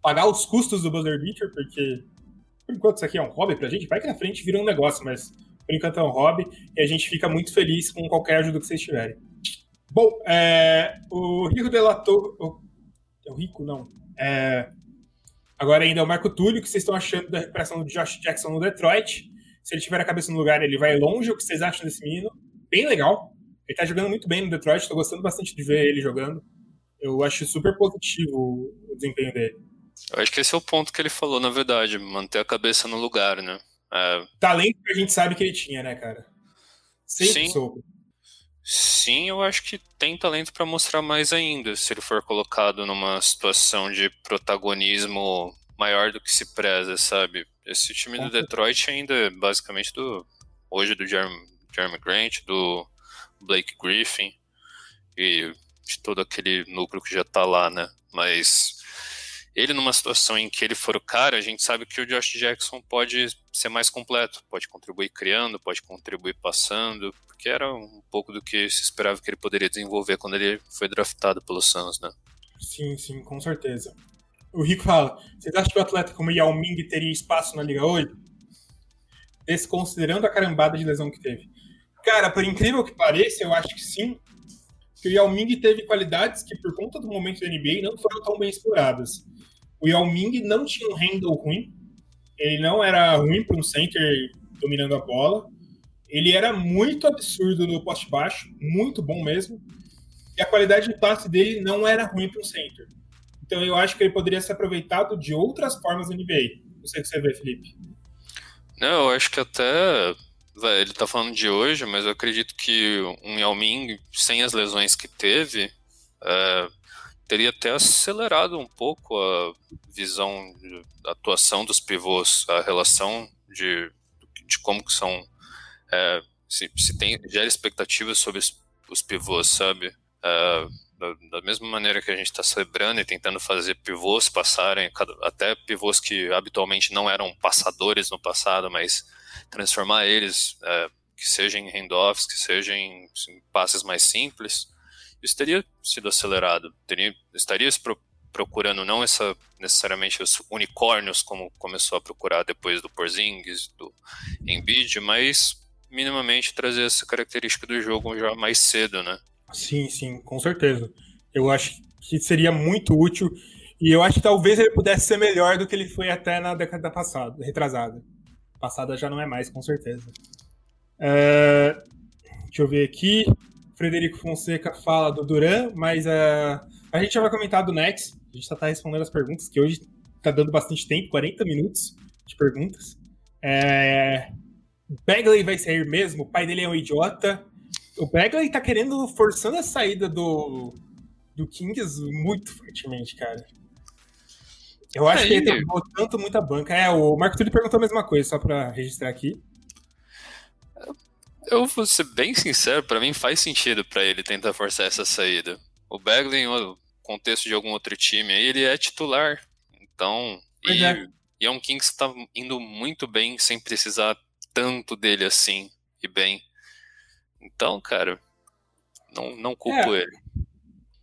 pagar os custos do Buzzer Beater, porque por enquanto isso aqui é um hobby pra gente, vai que na frente vira um negócio, mas por enquanto é um hobby e a gente fica muito feliz com qualquer ajuda que vocês tiverem. Bom, é, o Rico delatou. É o Rico, não. É, agora ainda é o Marco Túlio, o que vocês estão achando da recuperação do Josh Jackson no Detroit? Se ele tiver a cabeça no lugar, ele vai longe. O que vocês acham desse menino? Bem legal. Ele tá jogando muito bem no Detroit, estou gostando bastante de ver ele jogando. Eu acho super positivo o desempenho dele.
Eu acho que esse é o ponto que ele falou, na verdade, manter a cabeça no lugar, né?
É... Talento que a gente sabe que ele tinha, né, cara? Sempre Sim. soube.
Sim, eu acho que tem talento para mostrar mais ainda, se ele for colocado numa situação de protagonismo maior do que se preza, sabe? Esse time do Detroit ainda é basicamente do hoje do Jeremy, Jeremy Grant, do Blake Griffin e de todo aquele núcleo que já tá lá, né? Mas ele numa situação em que ele for o cara, a gente sabe que o Josh Jackson pode ser mais completo, pode contribuir criando, pode contribuir passando, porque era um pouco do que se esperava que ele poderia desenvolver quando ele foi draftado pelo Suns, né?
Sim, sim, com certeza. O Rico fala, vocês acham que o atleta como Yao Ming teria espaço na Liga hoje? Desconsiderando a carambada de lesão que teve. Cara, por incrível que pareça, eu acho que sim, que o Yao Ming teve qualidades que, por conta do momento da NBA, não foram tão bem exploradas. O Yao Ming não tinha um handle ruim, ele não era ruim para um center dominando a bola. Ele era muito absurdo no poste baixo, muito bom mesmo. E a qualidade de passe dele não era ruim para um center. Então eu acho que ele poderia ser aproveitado de outras formas no NBA. Não sei o que você vê, Felipe.
Não, eu acho que até. Ele tá falando de hoje, mas eu acredito que um Yao Ming, sem as lesões que teve, é, teria até acelerado um pouco a visão da atuação dos pivôs, a relação de, de como que são é, se, se, tem gera expectativas sobre os, os pivôs, sabe? É, da, da, mesma maneira que a gente está celebrando e tentando fazer pivôs passarem, até pivôs que habitualmente não eram passadores no passado, mas transformar eles, é, que sejam em handoffs, que sejam em, em passes mais simples, isso teria sido acelerado. Teria, estaria pro, procurando não essa, necessariamente os unicórnios, como começou a procurar depois do Porzingis, do Embiid, mas minimamente trazer essa característica do jogo já mais cedo, né?
Sim, sim, com certeza. Eu acho que seria muito útil e eu acho que talvez ele pudesse ser melhor do que ele foi até na década passada, retrasada. Passada já não é mais, com certeza. É... Deixa eu ver aqui. Frederico Fonseca fala do Duran, mas uh, a gente já vai comentar do Nex. A gente já está respondendo as perguntas, que hoje está dando bastante tempo 40 minutos de perguntas. É... Bagley vai sair mesmo? O pai dele é um idiota. O Bagley está querendo, forçando a saída do, do Kings muito fortemente, cara. Eu acho que ele tá botando muita banca. É, o Marco Túlio perguntou a mesma coisa, só para registrar aqui.
Eu vou ser bem sincero, para mim faz sentido para ele tentar forçar essa saída. O Bagley, no contexto de algum outro time, ele é titular. Então, e é. e é um Kings que tá indo muito bem sem precisar tanto dele assim e bem. Então, cara, não, não culpo é. ele.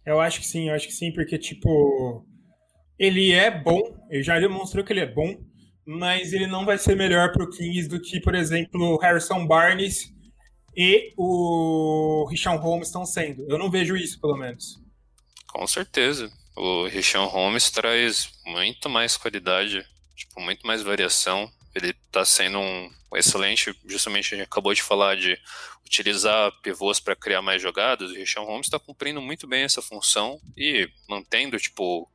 Eu acho que sim, eu acho que sim, porque, tipo, ele é bom, ele já demonstrou que ele é bom, mas ele não vai ser melhor pro Kings do que, por exemplo, o Harrison Barnes e o Richard Holmes estão sendo. Eu não vejo isso, pelo menos.
Com certeza. O Richard Holmes traz muito mais qualidade, tipo, muito mais variação. Ele está sendo um excelente, justamente a gente acabou de falar de utilizar pivôs para criar mais jogadas. O Richard Holmes está cumprindo muito bem essa função e mantendo, tipo,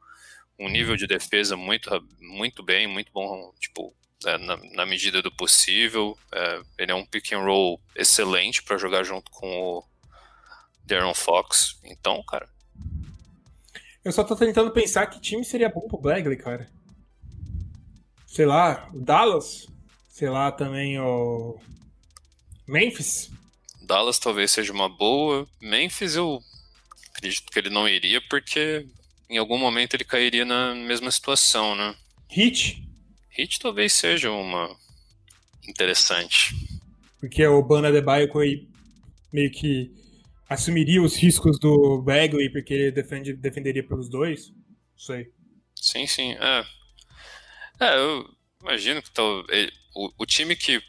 um nível de defesa muito, muito bem, muito bom, tipo, é, na, na, medida do possível. É, ele é um pick and roll excelente para jogar junto com o Darren Fox. Então, cara.
Eu só tô tentando pensar que time seria bom pro Bagley, cara. Sei lá, o Dallas? Sei lá, também o. Memphis?
Dallas talvez seja uma boa. Memphis eu acredito que ele não iria, porque em algum momento ele cairia na mesma situação, né?
Hit?
Hit talvez seja uma interessante.
Porque o Bana de Baio meio que assumiria os riscos do Bagley, porque ele defende, defenderia pelos dois? Não sei.
Sim, sim. É, é eu imagino que tal, o, o time que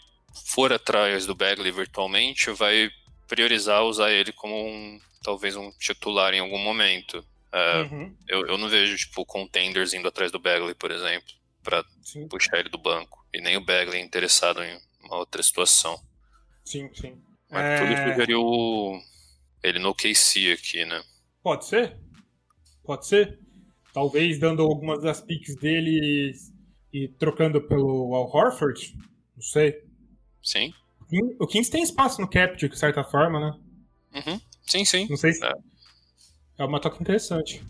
for atrás do Bagley virtualmente vai priorizar usar ele como um talvez um titular em algum momento. É, uhum. eu, eu não vejo, tipo, contenders indo atrás do Bagley, por exemplo, para puxar ele do banco. E nem o Bagley interessado em uma outra situação.
Sim, sim.
Mas é... tudo sugeriu ele no KC aqui, né?
Pode ser. Pode ser. Talvez dando algumas das picks dele e trocando pelo Al Horford. Não sei.
Sim.
O Kings tem espaço no cap, de certa forma, né?
Uhum. Sim, sim.
Não sei se. É, é uma toca interessante.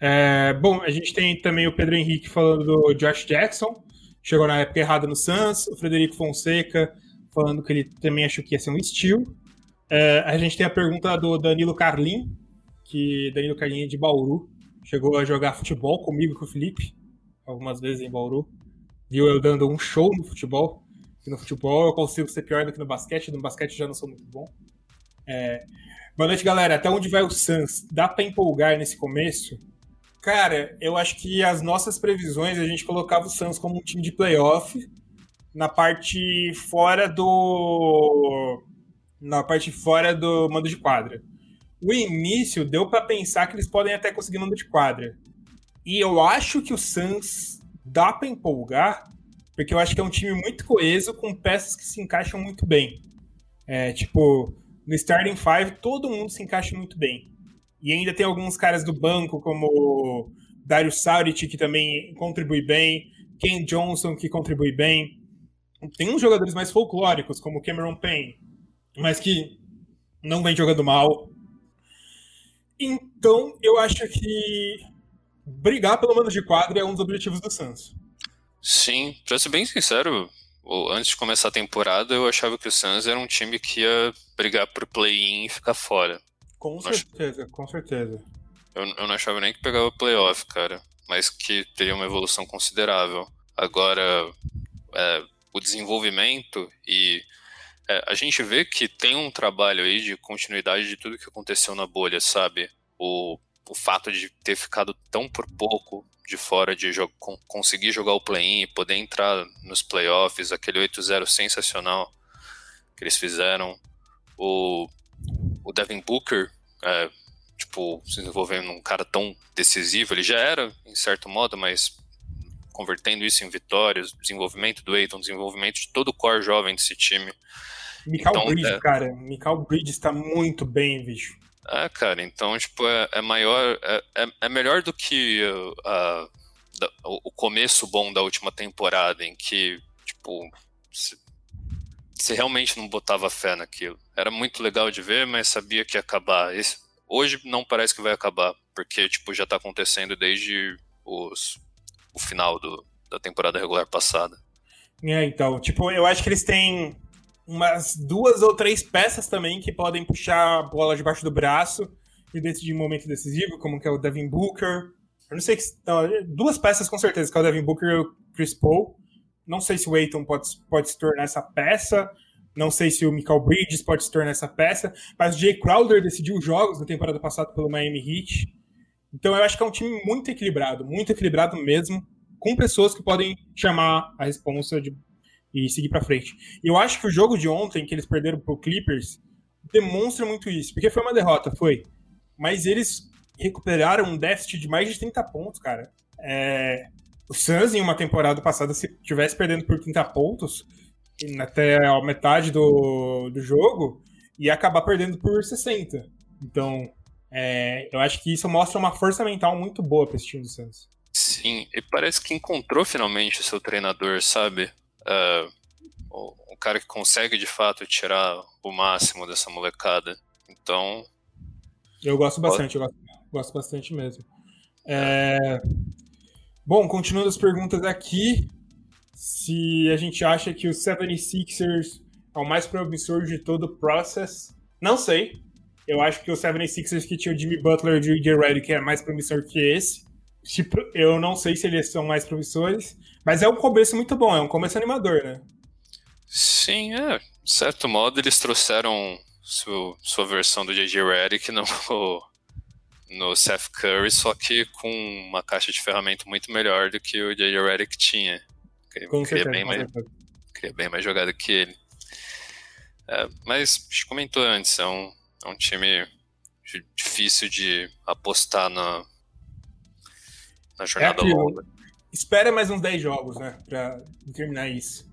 É, bom, a gente tem também o Pedro Henrique falando do Josh Jackson. Chegou na época errada no Suns. O Frederico Fonseca falando que ele também achou que ia ser um estilo. É, a gente tem a pergunta do Danilo Carlin, que Danilo Carlin é de Bauru. Chegou a jogar futebol comigo com o Felipe, algumas vezes em Bauru. Viu eu dando um show no futebol. E no futebol eu consigo ser pior do que no basquete. No basquete já não sou muito bom. É, Boa noite, galera. Até onde vai o Suns? Dá para empolgar nesse começo? Cara, eu acho que as nossas previsões, a gente colocava o Suns como um time de playoff na parte fora do na parte fora do mando de quadra. O início deu para pensar que eles podem até conseguir mando de quadra. E eu acho que o Suns dá para empolgar, porque eu acho que é um time muito coeso com peças que se encaixam muito bem. É, tipo, no starting five todo mundo se encaixa muito bem. E ainda tem alguns caras do banco, como Dario Saric, que também contribui bem, Ken Johnson, que contribui bem. Tem uns jogadores mais folclóricos, como Cameron Payne, mas que não vem jogando mal. Então, eu acho que brigar pelo menos de quadra é um dos objetivos do Suns.
Sim, pra ser bem sincero, antes de começar a temporada, eu achava que o Suns era um time que ia brigar por play-in e ficar fora.
Com certeza, ach... com certeza.
Eu, eu não achava nem que pegava playoff, cara, mas que teria uma evolução considerável. Agora, é, o desenvolvimento e é, a gente vê que tem um trabalho aí de continuidade de tudo que aconteceu na bolha, sabe? O, o fato de ter ficado tão por pouco de fora de jo conseguir jogar o play-in e poder entrar nos playoffs, aquele 8-0 sensacional que eles fizeram. O, o Devin Booker, é, tipo, se desenvolvendo um cara tão decisivo, ele já era, em certo modo, mas convertendo isso em vitórias, desenvolvimento do Aiton, desenvolvimento de todo o core jovem desse time.
Michael então, Bridges, é... cara, Michael Bridges está muito bem, bicho.
É, cara, então, tipo, é, é maior, é, é, é melhor do que uh, da, o começo bom da última temporada, em que, tipo, você realmente não botava fé naquilo. Era muito legal de ver, mas sabia que ia acabar. Esse, hoje não parece que vai acabar, porque, tipo, já tá acontecendo desde os, o final do, da temporada regular passada.
É, então, tipo, eu acho que eles têm umas duas ou três peças também que podem puxar a bola debaixo do braço e decidir um momento decisivo, como que é o Devin Booker. Eu não sei que. Não, duas peças com certeza, que é o Devin Booker e o Chris Paul. Não sei se o Aiton pode, pode se tornar essa peça. Não sei se o Michael Bridges pode se tornar essa peça. Mas o Jay Crowder decidiu jogos na temporada passada pelo Miami Heat. Então eu acho que é um time muito equilibrado, muito equilibrado mesmo, com pessoas que podem chamar a responsa de e seguir para frente. E eu acho que o jogo de ontem, que eles perderam pro Clippers, demonstra muito isso. Porque foi uma derrota, foi. Mas eles recuperaram um déficit de mais de 30 pontos, cara. É... O Suns, em uma temporada passada, se tivesse perdendo por 30 pontos, até a metade do, do jogo, ia acabar perdendo por 60. Então, é... eu acho que isso mostra uma força mental muito boa para esse time do Suns.
Sim, e parece que encontrou finalmente o seu treinador, sabe? Uh, o, cara que consegue de fato tirar o máximo dessa molecada. Então.
Eu gosto bastante, eu gosto, gosto bastante mesmo. É... Bom, continuando as perguntas aqui, se a gente acha que o 76ers é o mais promissor de todo o process, não sei. Eu acho que o 76ers que tinha o Jimmy Butler e o J. Redick é mais promissor que esse. Tipo, eu não sei se eles são mais promissores, mas é um começo muito bom, é um começo animador, né?
Sim, é. De certo modo, eles trouxeram sua, sua versão do J.J. Redick no, no Seth Curry, só que com uma caixa de ferramenta muito melhor do que o J.J. Redick tinha. Queria, com queria, certeza, bem mais, queria bem mais jogada que ele. É, mas a gente comentou antes, é um, é um time difícil de apostar na, na jornada é longa.
Espera mais uns 10 jogos, né? Pra terminar isso.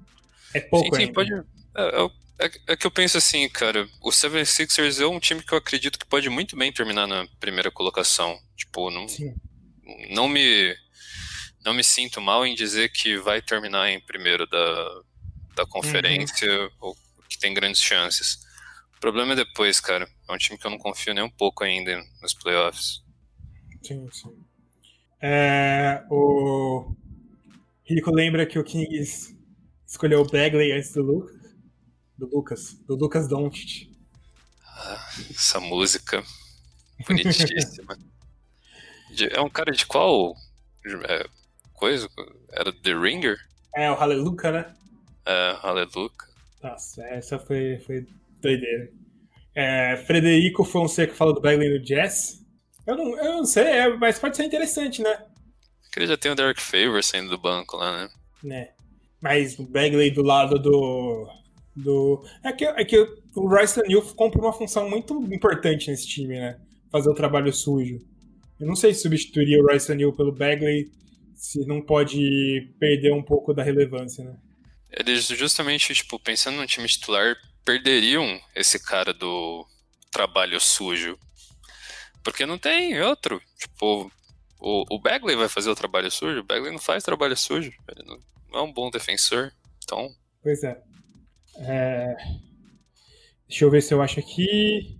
É pouco sim, sim, Pode, é,
é, é, é, que eu penso assim, cara, o 76ers é um time que eu acredito que pode muito bem terminar na primeira colocação. Tipo, não, não me não me sinto mal em dizer que vai terminar em primeiro da, da conferência uhum. ou que tem grandes chances. O problema é depois, cara. É um time que eu não confio nem um pouco ainda nos playoffs.
Sim, sim. É, o Rico lembra que o Kings escolheu o Bagley antes do Lucas do Lucas, do Lucas Doncic.
Ah, essa música bonitíssima. é um cara de qual é, coisa? Era The Ringer?
É, o Hallelujah, né?
É, Hallelujah.
Nossa, essa foi, foi doideira. É, Frederico Fonseca falou do Bagley no Jazz. Eu não, eu não sei, é, mas pode ser interessante, né?
Que ele já tem o Derek Favor saindo do banco lá, né?
Né. Mas o Bagley do lado do, do. É que, é que o Royce O'Neal cumpre uma função muito importante nesse time, né? Fazer o trabalho sujo. Eu não sei se substituiria o Royce O'Neal pelo Bagley, se não pode perder um pouco da relevância, né?
Eles justamente, tipo, pensando no time titular, perderiam esse cara do trabalho sujo. Porque não tem outro. Tipo, o, o Bagley vai fazer o trabalho sujo, o Bagley não faz trabalho sujo. Ele não, não é um bom defensor. Então.
Pois é. É... Deixa eu ver se eu acho aqui.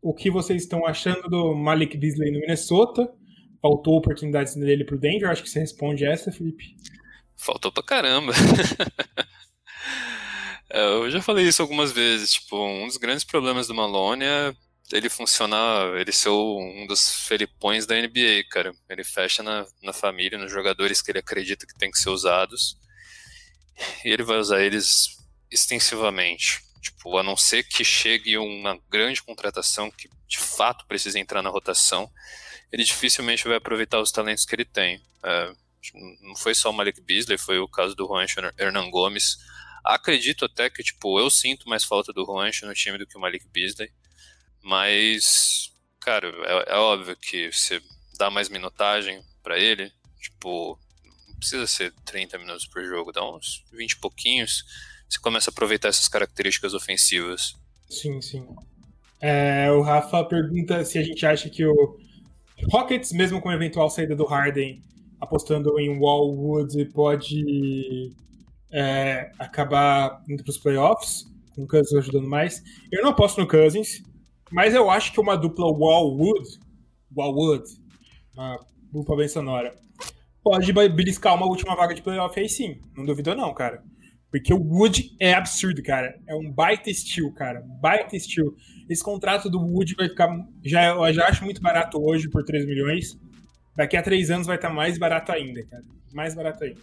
O que vocês estão achando do Malik Beasley no Minnesota? Faltou oportunidades dele pro Denver? Acho que você responde essa, Felipe.
Faltou pra caramba. É, eu já falei isso algumas vezes. Tipo, um dos grandes problemas do Malone é ele funcionar, ele ser um dos felipões da NBA, cara. Ele fecha na, na família, nos jogadores que ele acredita que tem que ser usados. E ele vai usar eles extensivamente. Tipo, a não ser que chegue uma grande contratação que de fato precisa entrar na rotação, ele dificilmente vai aproveitar os talentos que ele tem. É, não foi só o Malik Beasley, foi o caso do Juancho Hernan Gomes. Acredito até que, tipo, eu sinto mais falta do Juancho no time do que o Malik Beasley, mas, cara, é, é óbvio que você dá mais minutagem para ele, tipo, não precisa ser 30 minutos por jogo, dá uns 20 e pouquinhos, você começa a aproveitar essas características ofensivas.
Sim, sim. É, o Rafa pergunta se a gente acha que o Rockets, mesmo com a eventual saída do Harden, apostando em Wallwood, pode é, acabar indo para os playoffs, com o Cousins ajudando mais. Eu não aposto no Cousins, mas eu acho que uma dupla Wallwood, Wallwood, uma dupla bem sonora, pode beliscar uma última vaga de playoff aí sim. Não duvido não, cara. Porque o Wood é absurdo, cara. É um baita estilo, cara. Baita estilo. Esse contrato do Wood vai ficar. Já, eu já acho muito barato hoje por 3 milhões. Daqui a 3 anos vai estar mais barato ainda, cara. Mais barato ainda.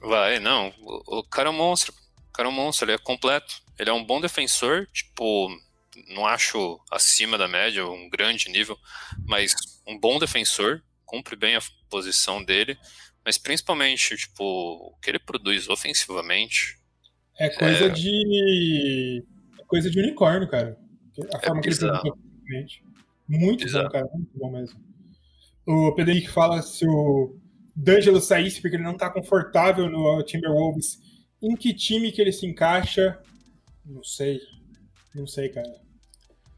Vai, não. O, o cara é um monstro. O cara é um monstro, ele é completo. Ele é um bom defensor, tipo, não acho acima da média, um grande nível, mas um bom defensor, cumpre bem a posição dele mas principalmente, tipo, o que ele produz ofensivamente.
É coisa é... de. É coisa de unicórnio, cara. A é forma que ele produz ofensivamente. Muito bizarro. bom, cara. Muito bom mesmo. O Pedro Henrique fala se o D'Angelo saísse porque ele não tá confortável no Timberwolves. Em que time que ele se encaixa? Não sei. Não sei, cara.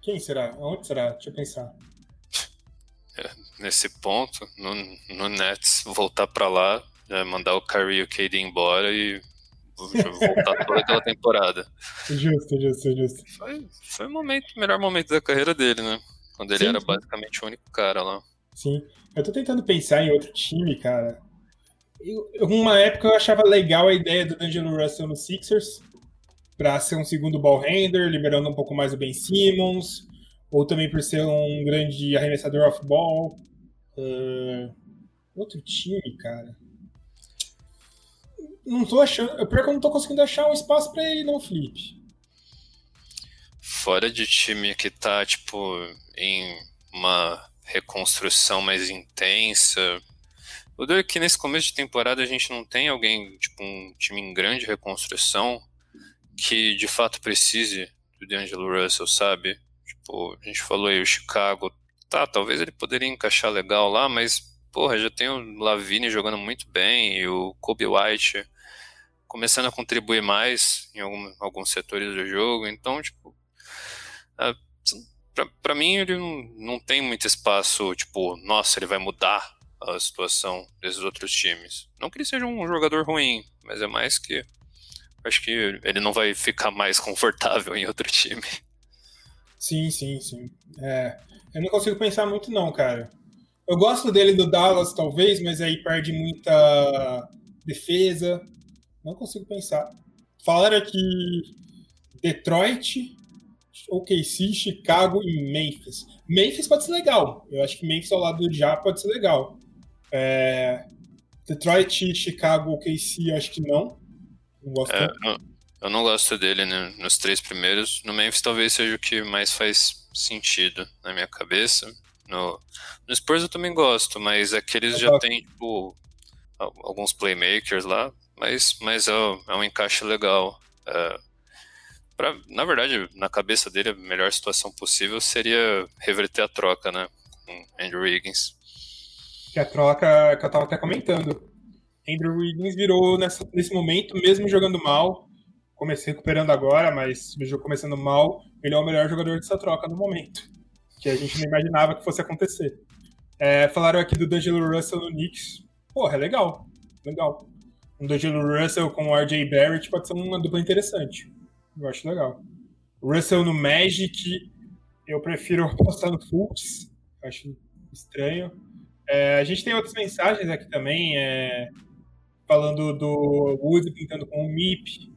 Quem será? Onde será? Deixa eu pensar
nesse ponto, no, no Nets, voltar para lá, mandar o Kyrie e o KD embora e voltar toda aquela temporada.
Justo, justo, justo.
Foi, foi o momento, melhor momento da carreira dele, né? Quando ele sim, era basicamente o único cara lá.
Sim. Eu tô tentando pensar em outro time, cara. Eu, uma época eu achava legal a ideia do D'Angelo Russell no Sixers para ser um segundo ball handler, liberando um pouco mais o Ben Simmons, ou também por ser um grande arremessador off-ball. Uh, outro time, cara. Não tô achando. Pior que eu não tô conseguindo achar um espaço para ele no flip.
Fora de time que tá, tipo, em uma reconstrução mais intensa. O duro que nesse começo de temporada a gente não tem alguém, tipo, um time em grande reconstrução que de fato precise do D'Angelo Russell, sabe? Tipo, a gente falou aí o Chicago, tá, talvez ele poderia encaixar legal lá, mas, porra, já tem o Lavine jogando muito bem e o Kobe White começando a contribuir mais em algum, alguns setores do jogo, então, tipo, é, para mim ele não, não tem muito espaço, tipo, nossa, ele vai mudar a situação desses outros times. Não que ele seja um jogador ruim, mas é mais que acho que ele não vai ficar mais confortável em outro time.
Sim, sim, sim. É, eu não consigo pensar muito não, cara. Eu gosto dele do Dallas, talvez, mas aí perde muita defesa. Não consigo pensar. Falaram aqui Detroit, OKC, Chicago e Memphis. Memphis pode ser legal. Eu acho que Memphis ao lado do Já pode ser legal. É... Detroit, Chicago, OKC, acho que não.
Não é, eu, eu, não gosto dele né, nos três primeiros. No Memphis talvez seja o que mais faz sentido na minha cabeça. No, no Spurs eu também gosto, mas aqueles já tem tipo alguns playmakers lá, mas, mas é, é um encaixe legal. É, pra, na verdade, na cabeça dele, a melhor situação possível seria reverter a troca, né? Com Andrew Wiggins.
Que a troca que eu tava até comentando. Andrew Wiggins virou nessa, nesse momento, mesmo jogando mal, comecei recuperando agora, mas começando mal, ele é o melhor jogador dessa troca no momento. Que a gente não imaginava que fosse acontecer. É, falaram aqui do D'Angelo Russell no Knicks. Porra, é legal. Legal. Um D'Angelo Russell com o RJ Barrett pode ser uma dupla interessante. Eu acho legal. Russell no Magic, eu prefiro apostar no Fultz. Acho estranho. É, a gente tem outras mensagens aqui também, é, falando do Wood pintando com o MIP,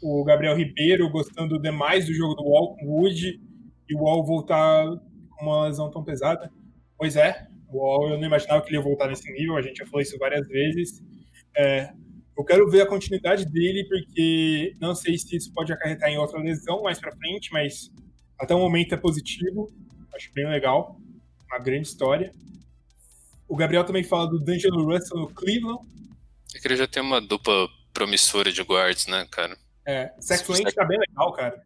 o Gabriel Ribeiro gostando demais do jogo do Wall com o Wood, e o Wall voltar com uma lesão tão pesada. Pois é, o Wall eu não imaginava que ele ia voltar nesse nível, a gente já falou isso várias vezes. É, eu quero ver a continuidade dele, porque não sei se isso pode acarretar em outra lesão mais pra frente, mas até o momento é positivo. Acho bem legal. Uma grande história. O Gabriel também fala do D'Angelo Russell no Cleveland.
É que ele já tem uma dupla promissora de guards, né, cara?
É, Sexland tá bem legal, cara.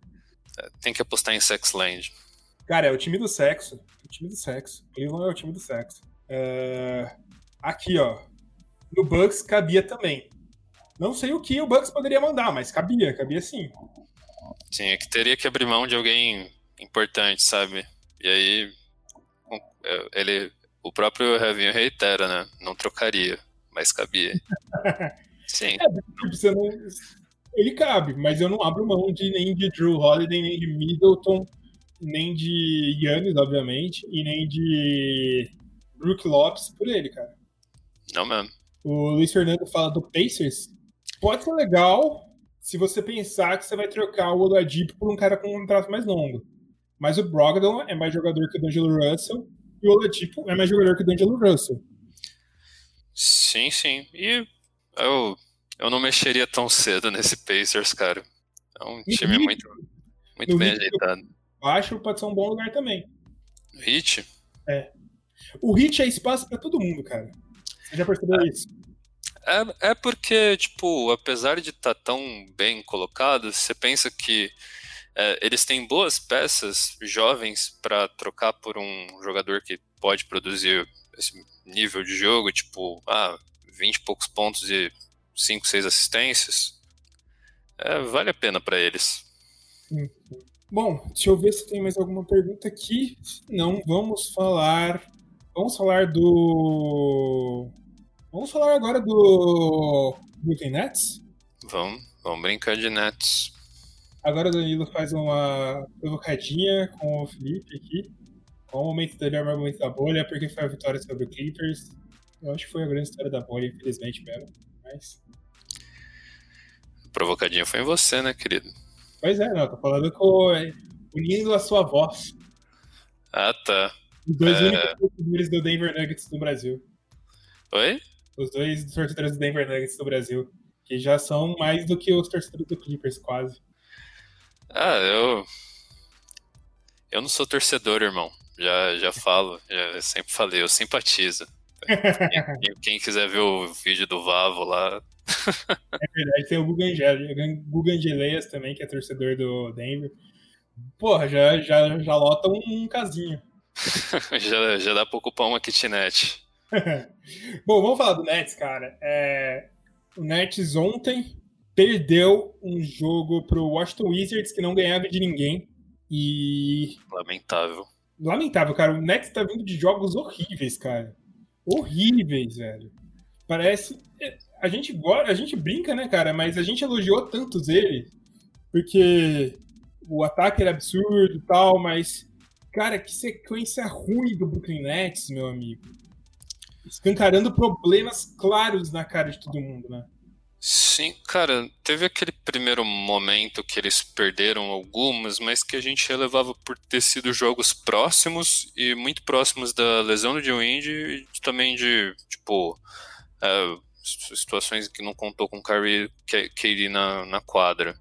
É, tem que apostar em Sexland.
Cara, é o time do sexo. O time do sexo. Cleveland é o time do sexo. É... Aqui, ó. No Bucks cabia também. Não sei o que o Bucks poderia mandar, mas cabia, cabia sim.
Sim, é que teria que abrir mão de alguém importante, sabe? E aí é, ele, o próprio Revinho reitera, né? Não trocaria, mas cabia. sim.
É, você não, ele cabe, mas eu não abro mão de nem de Drew Holiday, nem de Middleton, nem de Yannis, obviamente, e nem de Brook Lopes por ele, cara.
Não mesmo.
O Luiz Fernando fala do Pacers pode ser legal se você pensar que você vai trocar o Oladipo por um cara com um contrato mais longo. Mas o Brogdon é mais jogador que o D'Angelo Russell e o Oladipo é mais jogador que o D'Angelo Russell.
Sim, sim. E eu, eu não mexeria tão cedo nesse Pacers, cara. É um time muito, muito bem ajeitado.
Acho pode ser um bom lugar também.
Hit?
É. O Hit é espaço para todo mundo, cara. Você já percebeu é. isso?
É, é porque, tipo, apesar de estar tá tão bem colocado, você pensa que é, eles têm boas peças jovens para trocar por um jogador que pode produzir esse nível de jogo, tipo, ah, 20 e poucos pontos e 5, 6 assistências. É, vale a pena para eles.
Bom, deixa eu ver se tem mais alguma pergunta aqui. Não, vamos falar. Vamos falar do Vamos falar agora do Brooklyn Nets?
Vamos, vamos brincar de Nets.
Agora o Danilo faz uma provocadinha com o Felipe aqui. Qual o momento dele é o momento da bolha? Porque foi a vitória sobre o Clippers. Eu acho que foi a grande história da bolha, infelizmente mesmo. Mas.
Provocadinha foi em você, né, querido?
Pois é, não, tô falando com. unindo a sua voz.
Ah, tá.
Os dois é... únicos torcedores do Denver Nuggets do Brasil.
Oi?
Os dois torcedores do Denver Nuggets do Brasil. Que já são mais do que os torcedores do Clippers, quase.
Ah, eu. Eu não sou torcedor, irmão. Já, já falo, já sempre falei, eu simpatizo. Quem, quem quiser ver o vídeo do Vavo lá.
é verdade, tem o Guga Angeleias também, que é torcedor do Denver. Porra, já, já, já lota um, um casinho.
já, já dá pra ocupar uma kitnet.
Bom, vamos falar do Nets, cara. É, o Nets ontem perdeu um jogo pro Washington Wizards que não ganhava de ninguém. E.
Lamentável.
Lamentável, cara. O Nets tá vindo de jogos horríveis, cara. Horríveis, velho. Parece. A gente, a gente brinca, né, cara? Mas a gente elogiou tantos ele. Porque o ataque era absurdo e tal, mas. Cara, que sequência ruim do Brooklyn Nets, meu amigo. Escancarando problemas claros na cara de todo mundo, né?
Sim, cara, teve aquele primeiro momento que eles perderam algumas, mas que a gente relevava por ter sido jogos próximos e muito próximos da lesão do Indy e também de, tipo, é, situações que não contou com o Kyrie KD na, na quadra.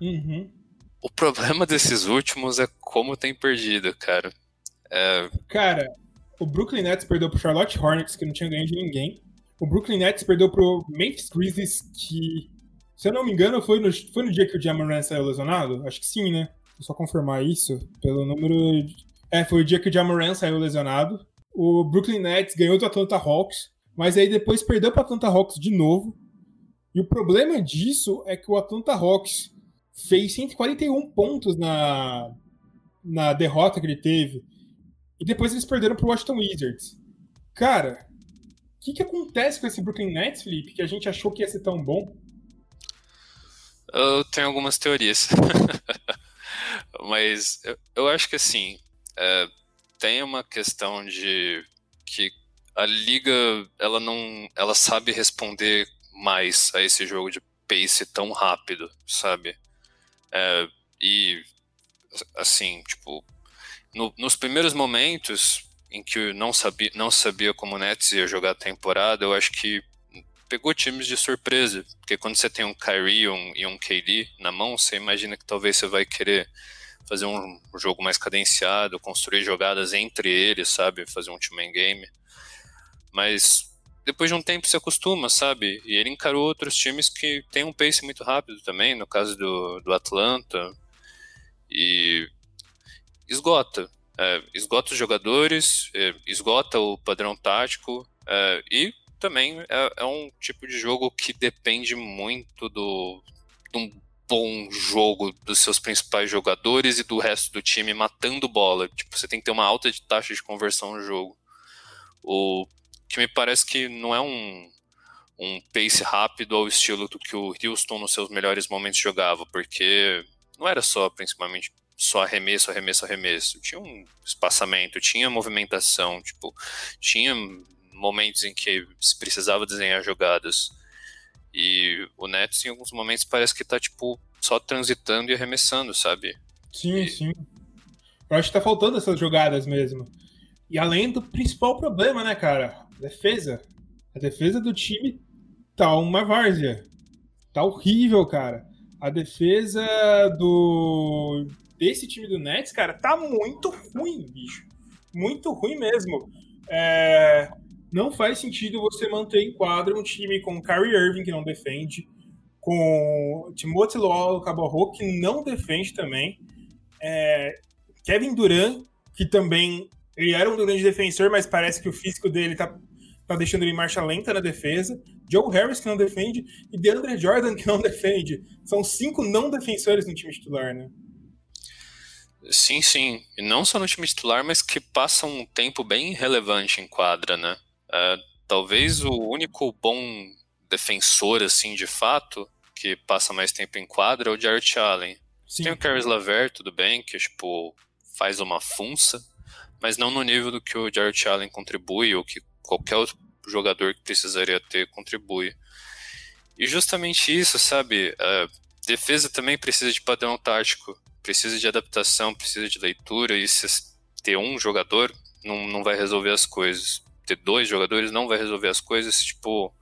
Uhum.
O problema desses últimos é como tem perdido, cara. É...
Cara, o Brooklyn Nets perdeu pro Charlotte Hornets, que não tinha ganho de ninguém. O Brooklyn Nets perdeu pro Memphis Grizzlies, que, se eu não me engano, foi no, foi no dia que o Jamoran saiu lesionado? Acho que sim, né? Vou só confirmar isso. Pelo número. É, foi o dia que o Jamoran saiu lesionado. O Brooklyn Nets ganhou do Atlanta Hawks, mas aí depois perdeu para Atlanta Hawks de novo. E o problema disso é que o Atlanta Hawks fez 141 pontos na, na derrota que ele teve. E depois eles perderam pro Washington Wizards. Cara, o que, que acontece com esse Brooklyn Nets, Felipe, que a gente achou que ia ser tão bom?
Eu tenho algumas teorias. Mas eu, eu, acho que assim, é, tem uma questão de que a liga ela não ela sabe responder mais a esse jogo de pace tão rápido, sabe? É, e assim, tipo, no, nos primeiros momentos em que não sabia, não sabia como o Nets ia jogar a temporada, eu acho que pegou times de surpresa, porque quando você tem um Kyrie um, e um KD na mão, você imagina que talvez você vai querer fazer um jogo mais cadenciado, construir jogadas entre eles, sabe, fazer um team game. Mas depois de um tempo se acostuma, sabe? E ele encarou outros times que têm um pace muito rápido também, no caso do, do Atlanta, e esgota é, esgota os jogadores, é, esgota o padrão tático é, e também é, um tipo de jogo que depende muito do, de um bom jogo dos seus principais jogadores e do resto do time matando bola. Tipo, você tem que ter uma alta de taxa de conversão no jogo. O que me parece que não é um, um pace rápido ao estilo do que o Houston nos seus melhores momentos jogava, porque não era só principalmente só arremesso, arremesso, arremesso. Tinha um espaçamento, tinha movimentação, tipo, tinha momentos em que se precisava desenhar jogadas. E o Nets, em alguns momentos, parece que tá, tipo, só transitando e arremessando, sabe?
Sim, e... sim. Eu acho que tá faltando essas jogadas mesmo. E além do principal problema, né, cara? Defesa. A defesa do time tá uma várzea. Tá horrível, cara. A defesa do desse time do Nets, cara, tá muito ruim, bicho. Muito ruim mesmo. É, não faz sentido você manter em quadra um time com Kyrie Irving, que não defende, com Timothy Lowell Cabarro, que não defende também, é, Kevin Durant, que também ele era um grande defensor, mas parece que o físico dele tá, tá deixando ele em marcha lenta na defesa. Joe Harris, que não defende, e DeAndre Jordan, que não defende. São cinco não defensores no time titular, né?
Sim, sim. E não só no time titular, mas que passa um tempo bem relevante em quadra, né? É, talvez o único bom defensor, assim, de fato, que passa mais tempo em quadra é o Jarrett Allen. Sim. Tem o Caris Laver, tudo bem, que, tipo, faz uma funça, mas não no nível do que o Jarrett Allen contribui ou que qualquer outro jogador que precisaria ter contribui. E justamente isso, sabe? A defesa também precisa de padrão tático, precisa de adaptação, precisa de leitura, e se ter um jogador não, não vai resolver as coisas. Ter dois jogadores não vai resolver as coisas, tipo,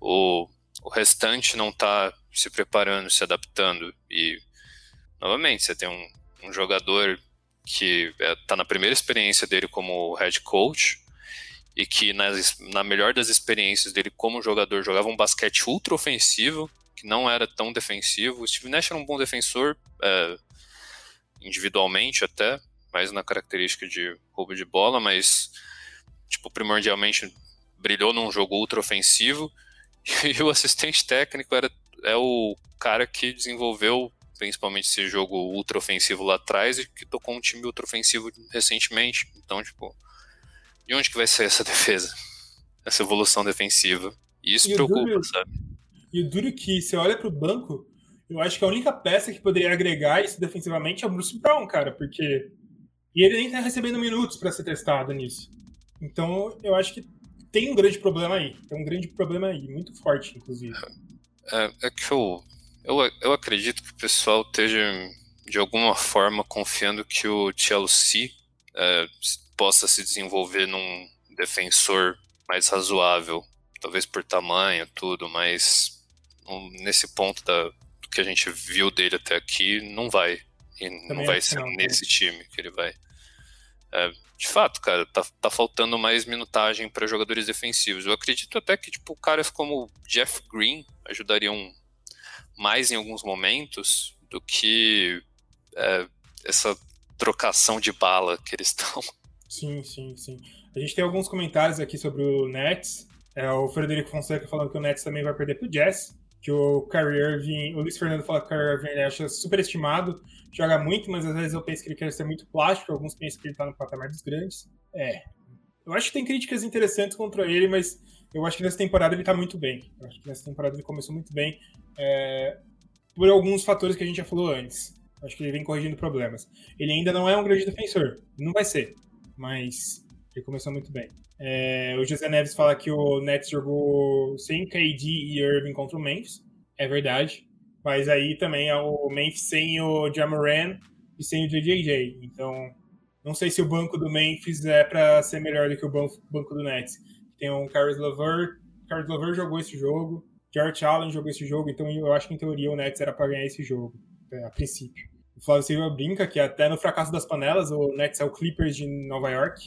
o, o restante não tá se preparando, se adaptando. E, novamente, você tem um, um jogador que é, tá na primeira experiência dele como head coach e que nas, na melhor das experiências dele como jogador jogava um basquete ultra ofensivo, que não era tão defensivo. O Steve Nash era um bom defensor, é, individualmente até, mais na característica de roubo de bola, mas tipo primordialmente brilhou num jogo ultra ofensivo. E o assistente técnico era é o cara que desenvolveu principalmente esse jogo ultra ofensivo lá atrás e que tocou um time ultra ofensivo recentemente. Então, tipo, de onde que vai ser essa defesa? Essa evolução defensiva? E isso e preocupa, duro, sabe?
E o duro que você olha pro banco, eu acho que a única peça que poderia agregar isso defensivamente é o Bruce Brown, cara, porque. E ele nem tá recebendo minutos para ser testado nisso. Então, eu acho que tem um grande problema aí. Tem um grande problema aí, muito forte, inclusive.
É, é que eu, eu, eu acredito que o pessoal esteja, de alguma forma, confiando que o TLC é, possa se desenvolver num defensor mais razoável. Talvez por tamanho, tudo, mas nesse ponto da, que a gente viu dele até aqui, não vai. E não vai ser não, nesse né? time que ele vai. É, de fato, cara, tá, tá faltando mais minutagem para jogadores defensivos. Eu acredito até que, tipo, caras como Jeff Green ajudariam mais em alguns momentos do que é, essa trocação de bala que eles estão.
Sim, sim, sim. A gente tem alguns comentários aqui sobre o Nets. É, o Frederico Fonseca falando que o Nets também vai perder pro Jazz. Que o Kyrie Irving, o Luiz Fernando fala que o Kyrie Irving ele acha superestimado, joga muito, mas às vezes eu penso que ele quer ser muito plástico, alguns pensam que ele tá no patamar dos grandes. É. Eu acho que tem críticas interessantes contra ele, mas eu acho que nessa temporada ele tá muito bem. Eu acho que nessa temporada ele começou muito bem. É, por alguns fatores que a gente já falou antes. Acho que ele vem corrigindo problemas. Ele ainda não é um grande defensor. Não vai ser. Mas ele começou muito bem. É, o José Neves fala que o Nets jogou sem KD e Irving contra o Memphis. É verdade. Mas aí também é o Memphis sem o Jamoran e sem o JJJ. Então, não sei se o banco do Memphis é para ser melhor do que o banco do Nets tem um Caris LeVert. Caris LeVert jogou esse jogo. Jarrett Allen jogou esse jogo, então eu acho que em teoria o Nets era para ganhar esse jogo, é, a princípio. O Flávio Silva brinca que até no fracasso das panelas o Nets é o Clippers de Nova York.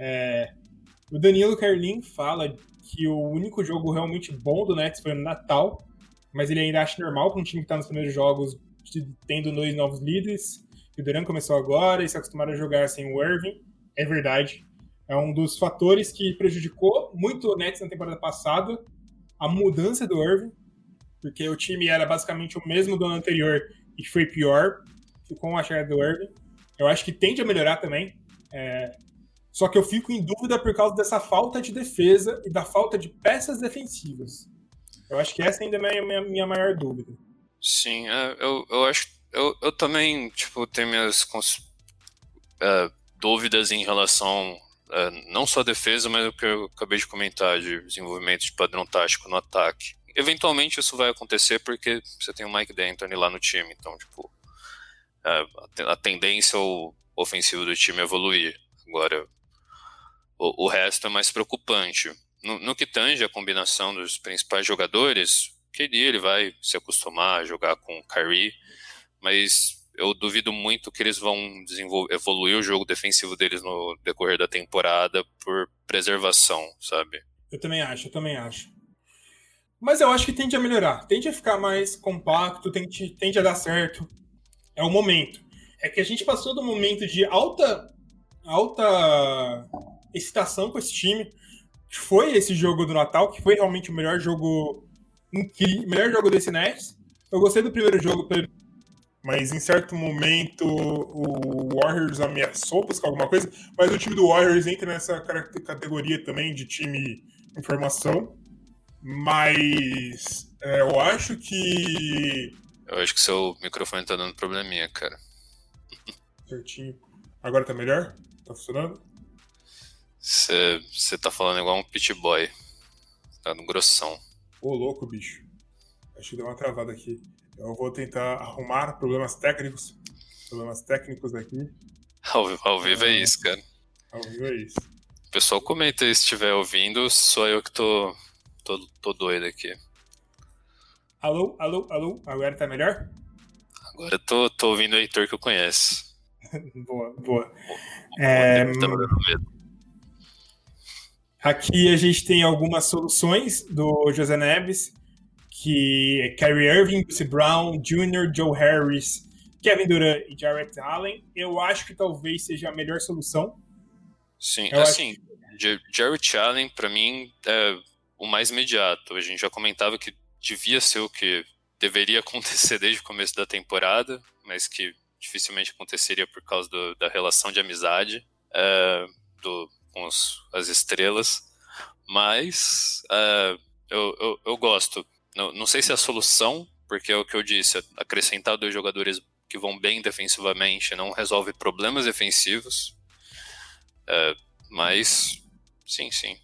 É... O Danilo Carlin fala que o único jogo realmente bom do Nets foi no Natal, mas ele ainda acha normal para um time que está nos primeiros jogos tendo dois novos líderes. O Duran começou agora e se acostumaram a jogar sem o Irving. É verdade. É um dos fatores que prejudicou muito o Nets na temporada passada, a mudança do Irving, porque o time era basicamente o mesmo do ano anterior e foi pior, com a chegada do Irving. Eu acho que tende a melhorar também. É... Só que eu fico em dúvida por causa dessa falta de defesa e da falta de peças defensivas. Eu acho que essa ainda é a minha, minha maior dúvida.
Sim, é, eu, eu acho. Eu, eu também, tipo, tenho minhas uh, dúvidas em relação é, não só a defesa, mas o que eu acabei de comentar de desenvolvimento de padrão tático no ataque. Eventualmente isso vai acontecer porque você tem o Mike D'Antoni lá no time, então, tipo, é, a tendência ao ofensivo do time é evoluir. Agora, o, o resto é mais preocupante. No, no, que tange a combinação dos principais jogadores, que ele vai se acostumar a jogar com o Kyrie, mas eu duvido muito que eles vão evoluir o jogo defensivo deles no decorrer da temporada por preservação, sabe?
Eu também acho, eu também acho. Mas eu acho que tende a melhorar, tende a ficar mais compacto, tende, tende a dar certo. É o momento. É que a gente passou do momento de alta, alta excitação com esse time, que foi esse jogo do Natal, que foi realmente o melhor jogo, melhor jogo desse Nets. Eu gostei do primeiro jogo mas em certo momento o Warriors ameaçou buscar alguma coisa, mas o time do Warriors entra nessa categoria também de time em formação. Mas é, eu acho que.
Eu acho que seu microfone tá dando probleminha, cara.
Certinho. Agora tá melhor? Tá funcionando?
Você tá falando igual um pit boy. Tá no grossão.
Ô, louco, bicho. Acho que deu uma travada aqui. Eu vou tentar arrumar problemas técnicos. Problemas técnicos aqui.
Ao, ao vivo é, é isso, cara.
Ao vivo é isso.
O pessoal comenta aí se estiver ouvindo, sou eu que tô, tô, tô doido aqui.
Alô, alô, alô, agora tá melhor?
Agora eu tô, tô ouvindo o Heitor que eu conheço.
boa, boa. É... Aqui a gente tem algumas soluções do José Neves, que é Kyrie Irving, Bruce Brown, Jr., Joe Harris, Kevin Durant e Jarrett Allen. Eu acho que talvez seja a melhor solução.
Sim, Eu assim, acho... Jarrett Allen, para mim, é o mais imediato. A gente já comentava que devia ser o que deveria acontecer desde o começo da temporada, mas que dificilmente aconteceria por causa do, da relação de amizade é, do, com os, as estrelas. Mas é, eu, eu, eu, gosto. Não, não sei se é a solução, porque é o que eu disse, acrescentar dois jogadores que vão bem defensivamente não resolve problemas defensivos. É, mas, sim, sim.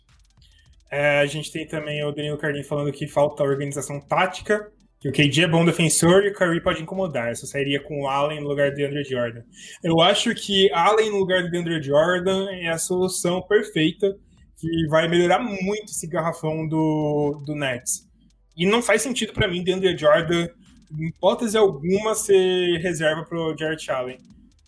É, a gente tem também o Danilo Carlinhos falando que falta organização tática, que o KD é bom defensor e o Curry pode incomodar. Isso sairia com o Allen no lugar de Andrew Jordan. Eu acho que Allen no lugar de Andrew Jordan é a solução perfeita que vai melhorar muito esse garrafão do, do Nets. E não faz sentido para mim Andrew Jordan, em hipótese alguma, ser reserva para o Jarrett Allen.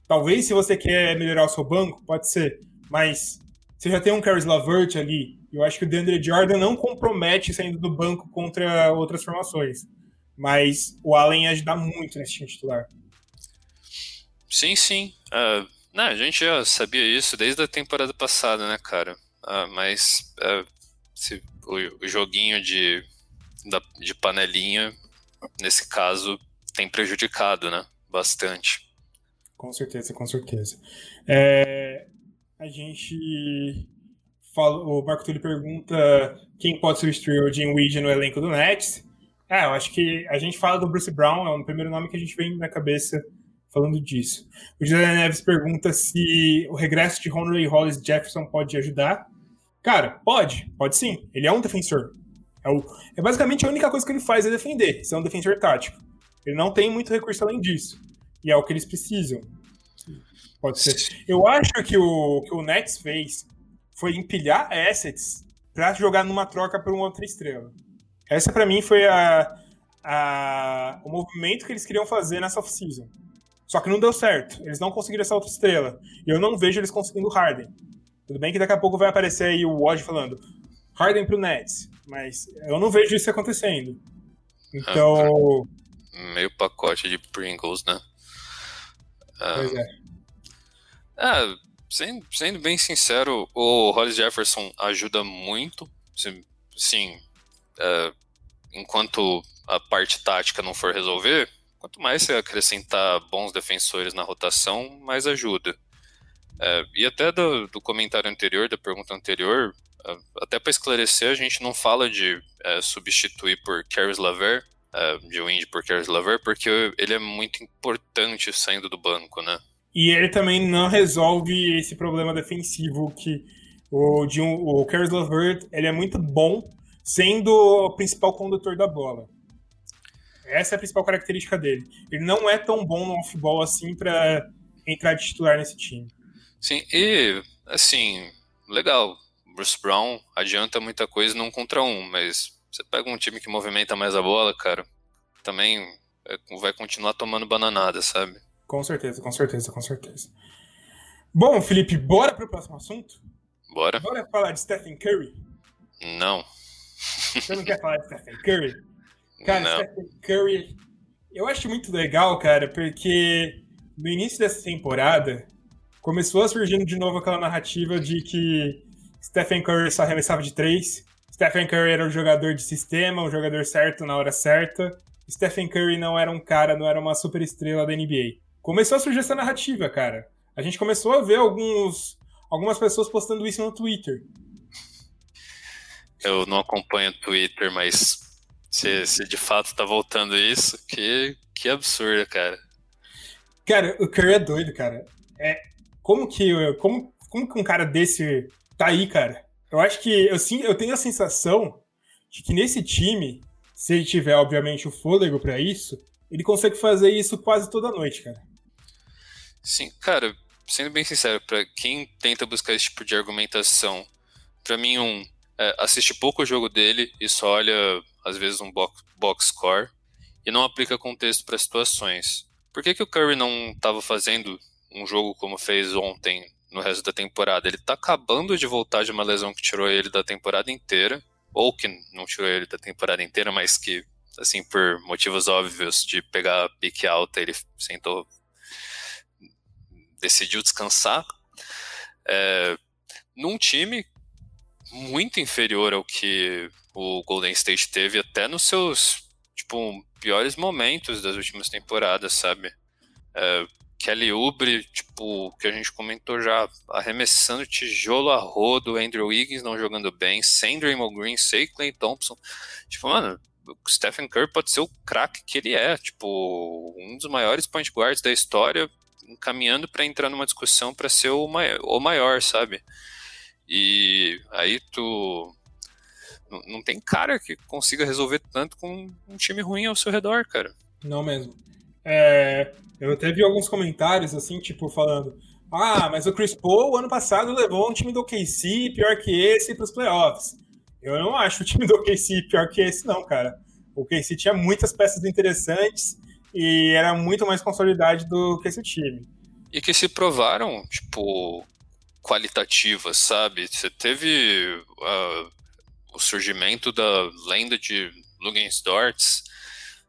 Talvez se você quer melhorar o seu banco, pode ser, mas você já tem um Caris Lavert ali, eu acho que o DeAndre Jordan não compromete saindo do banco contra outras formações. Mas o Allen ia ajudar muito nesse time titular.
Sim, sim. Uh, não, a gente já sabia isso desde a temporada passada, né, cara? Uh, mas uh, se, o, o, joguinho de, da, de panelinha, nesse caso, tem prejudicado, né? Bastante.
Com certeza, com certeza. É, a gente fala, o Marco Túlio pergunta quem pode substituir o Jim Weed no elenco do Nets. É, eu acho que a gente fala do Bruce Brown, é o primeiro nome que a gente vem na cabeça falando disso. O José Neves pergunta se o regresso de Henry Hollis Jefferson pode ajudar. Cara, pode, pode sim. Ele é um defensor. É, o, é basicamente a única coisa que ele faz é defender, ser um defensor tático. Ele não tem muito recurso além disso. E é o que eles precisam. Pode ser. Eu acho que o que o Nets fez foi empilhar assets para jogar numa troca por uma outra estrela. Essa para mim foi a, a, o movimento que eles queriam fazer nessa off-season. Só que não deu certo. Eles não conseguiram essa outra estrela. E eu não vejo eles conseguindo Harden. Tudo bem que daqui a pouco vai aparecer aí o Woj falando Harden pro Nets. Mas eu não vejo isso acontecendo. Então.
Ah, meio pacote de Pringles, né?
Ah, pois é.
Ah, sendo, sendo bem sincero, o Hollis Jefferson ajuda muito. Sim, é, enquanto a parte tática não for resolver, quanto mais você acrescentar bons defensores na rotação, mais ajuda. É, e até do, do, comentário anterior, da pergunta anterior, é, até para esclarecer, a gente não fala de substituir por Caris Laver, de Wind por Caris Laver, porque ele é muito importante saindo do banco, né?
E ele também não resolve esse problema defensivo que o, de um, o Caris LeVert, ele é muito bom sendo o principal condutor da bola. Essa é a principal característica dele. Ele não é tão bom no off-ball assim para entrar de titular nesse time.
Sim, e assim, legal. Bruce Brown adianta muita coisa num contra um, mas você pega um time que movimenta mais a bola, cara, também é, vai continuar tomando bananada, sabe?
Com certeza, com certeza, com certeza. Bom, Felipe, bora pro próximo assunto?
Bora.
Bora falar de Stephen Curry?
Não.
Você não quer falar de Stephen Curry? Cara, não. Stephen Curry, eu acho muito legal, cara, porque no início dessa temporada começou a surgindo de novo aquela narrativa de que Stephen Curry só arremessava de três, Stephen Curry era um jogador de sistema, um jogador certo na hora certa, Stephen Curry não era um cara, não era uma super estrela da NBA começou a surgir essa narrativa, cara. A gente começou a ver alguns, algumas pessoas postando isso no Twitter.
Eu não acompanho o Twitter, mas se, se de fato tá voltando isso, que, que absurdo, cara.
Cara, o Curry é doido, cara. É, como que como como que um cara desse tá aí, cara? Eu acho que eu, sim, eu tenho a sensação de que nesse time, se ele tiver, obviamente, o fôlego para isso, ele consegue fazer isso quase toda noite, cara.
Sim, cara, sendo bem sincero, para quem tenta buscar esse tipo de argumentação, para mim, um, é, assiste pouco o jogo dele e só olha, às vezes, um box, box score e não aplica contexto para situações. Por que, que o Curry não estava fazendo um jogo como fez ontem no resto da temporada? Ele está acabando de voltar de uma lesão que tirou ele da temporada inteira, ou que não tirou ele da temporada inteira, mas que, assim, por motivos óbvios de pegar a pique alta, ele sentou, decidiu descansar. É, num time muito inferior ao que o Golden State teve até nos seus tipo piores momentos das últimas temporadas, sabe? É, Kelly Oubre, tipo, que a gente comentou já, arremessando tijolo a rodo, Andrew Wiggins não jogando bem, sem Draymond Green, sem Clay Thompson. Tipo, mano, o Stephen Curry pode ser o craque que ele é, tipo, um dos maiores point guards da história, encaminhando para entrar numa discussão para ser o maior, o maior, sabe? E aí tu não, tem cara que consiga resolver tanto com um time ruim ao seu redor, cara.
Não mesmo. É, eu até vi alguns comentários assim, tipo, falando: Ah, mas o Chris Paul ano passado levou um time do OKC pior que esse para os playoffs. Eu não acho o time do OKC pior que esse, não, cara. O OKC tinha muitas peças interessantes e era muito mais consolidado do que esse time.
E que se provaram, tipo, qualitativas, sabe? Você teve uh, o surgimento da lenda de Lugensdorts,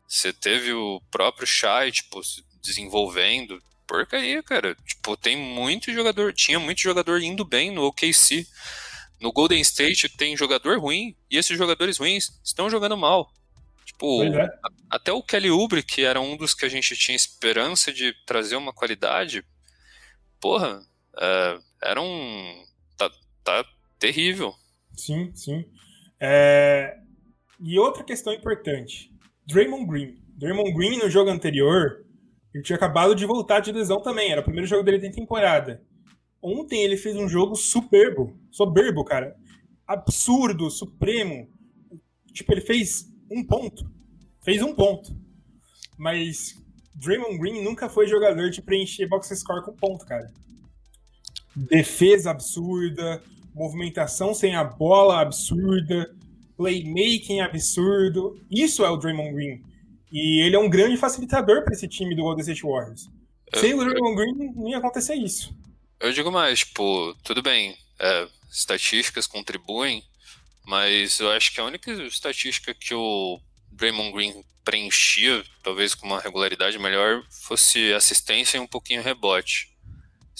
você teve o próprio Shai, tipo, desenvolvendo. Porcaria, cara. Tipo, tem muito jogador, tinha muito jogador indo bem no OKC. No Golden State tem jogador ruim e esses jogadores ruins estão jogando mal. Tipo, é. até o Kelly Oubre, que era um dos que a gente tinha esperança de trazer uma qualidade, porra, é, era um. Tá, tá terrível.
Sim, sim. É... E outra questão importante: Draymond Green. Draymond Green, no jogo anterior, ele tinha acabado de voltar de lesão também. Era o primeiro jogo dele da temporada. Ontem ele fez um jogo superbo. Soberbo, cara. Absurdo, supremo. Tipo, ele fez um ponto. Fez um ponto. Mas Draymond Green nunca foi jogador de preencher box score com ponto, cara. Defesa absurda, movimentação sem a bola absurda, playmaking absurdo. Isso é o Draymond Green. E ele é um grande facilitador para esse time do Golden State Warriors. Sem o Draymond Green, não ia acontecer isso.
Eu digo mais, tipo, tudo bem, é, estatísticas contribuem, mas eu acho que a única estatística que o Draymond Green preenchia, talvez com uma regularidade melhor, fosse assistência e um pouquinho rebote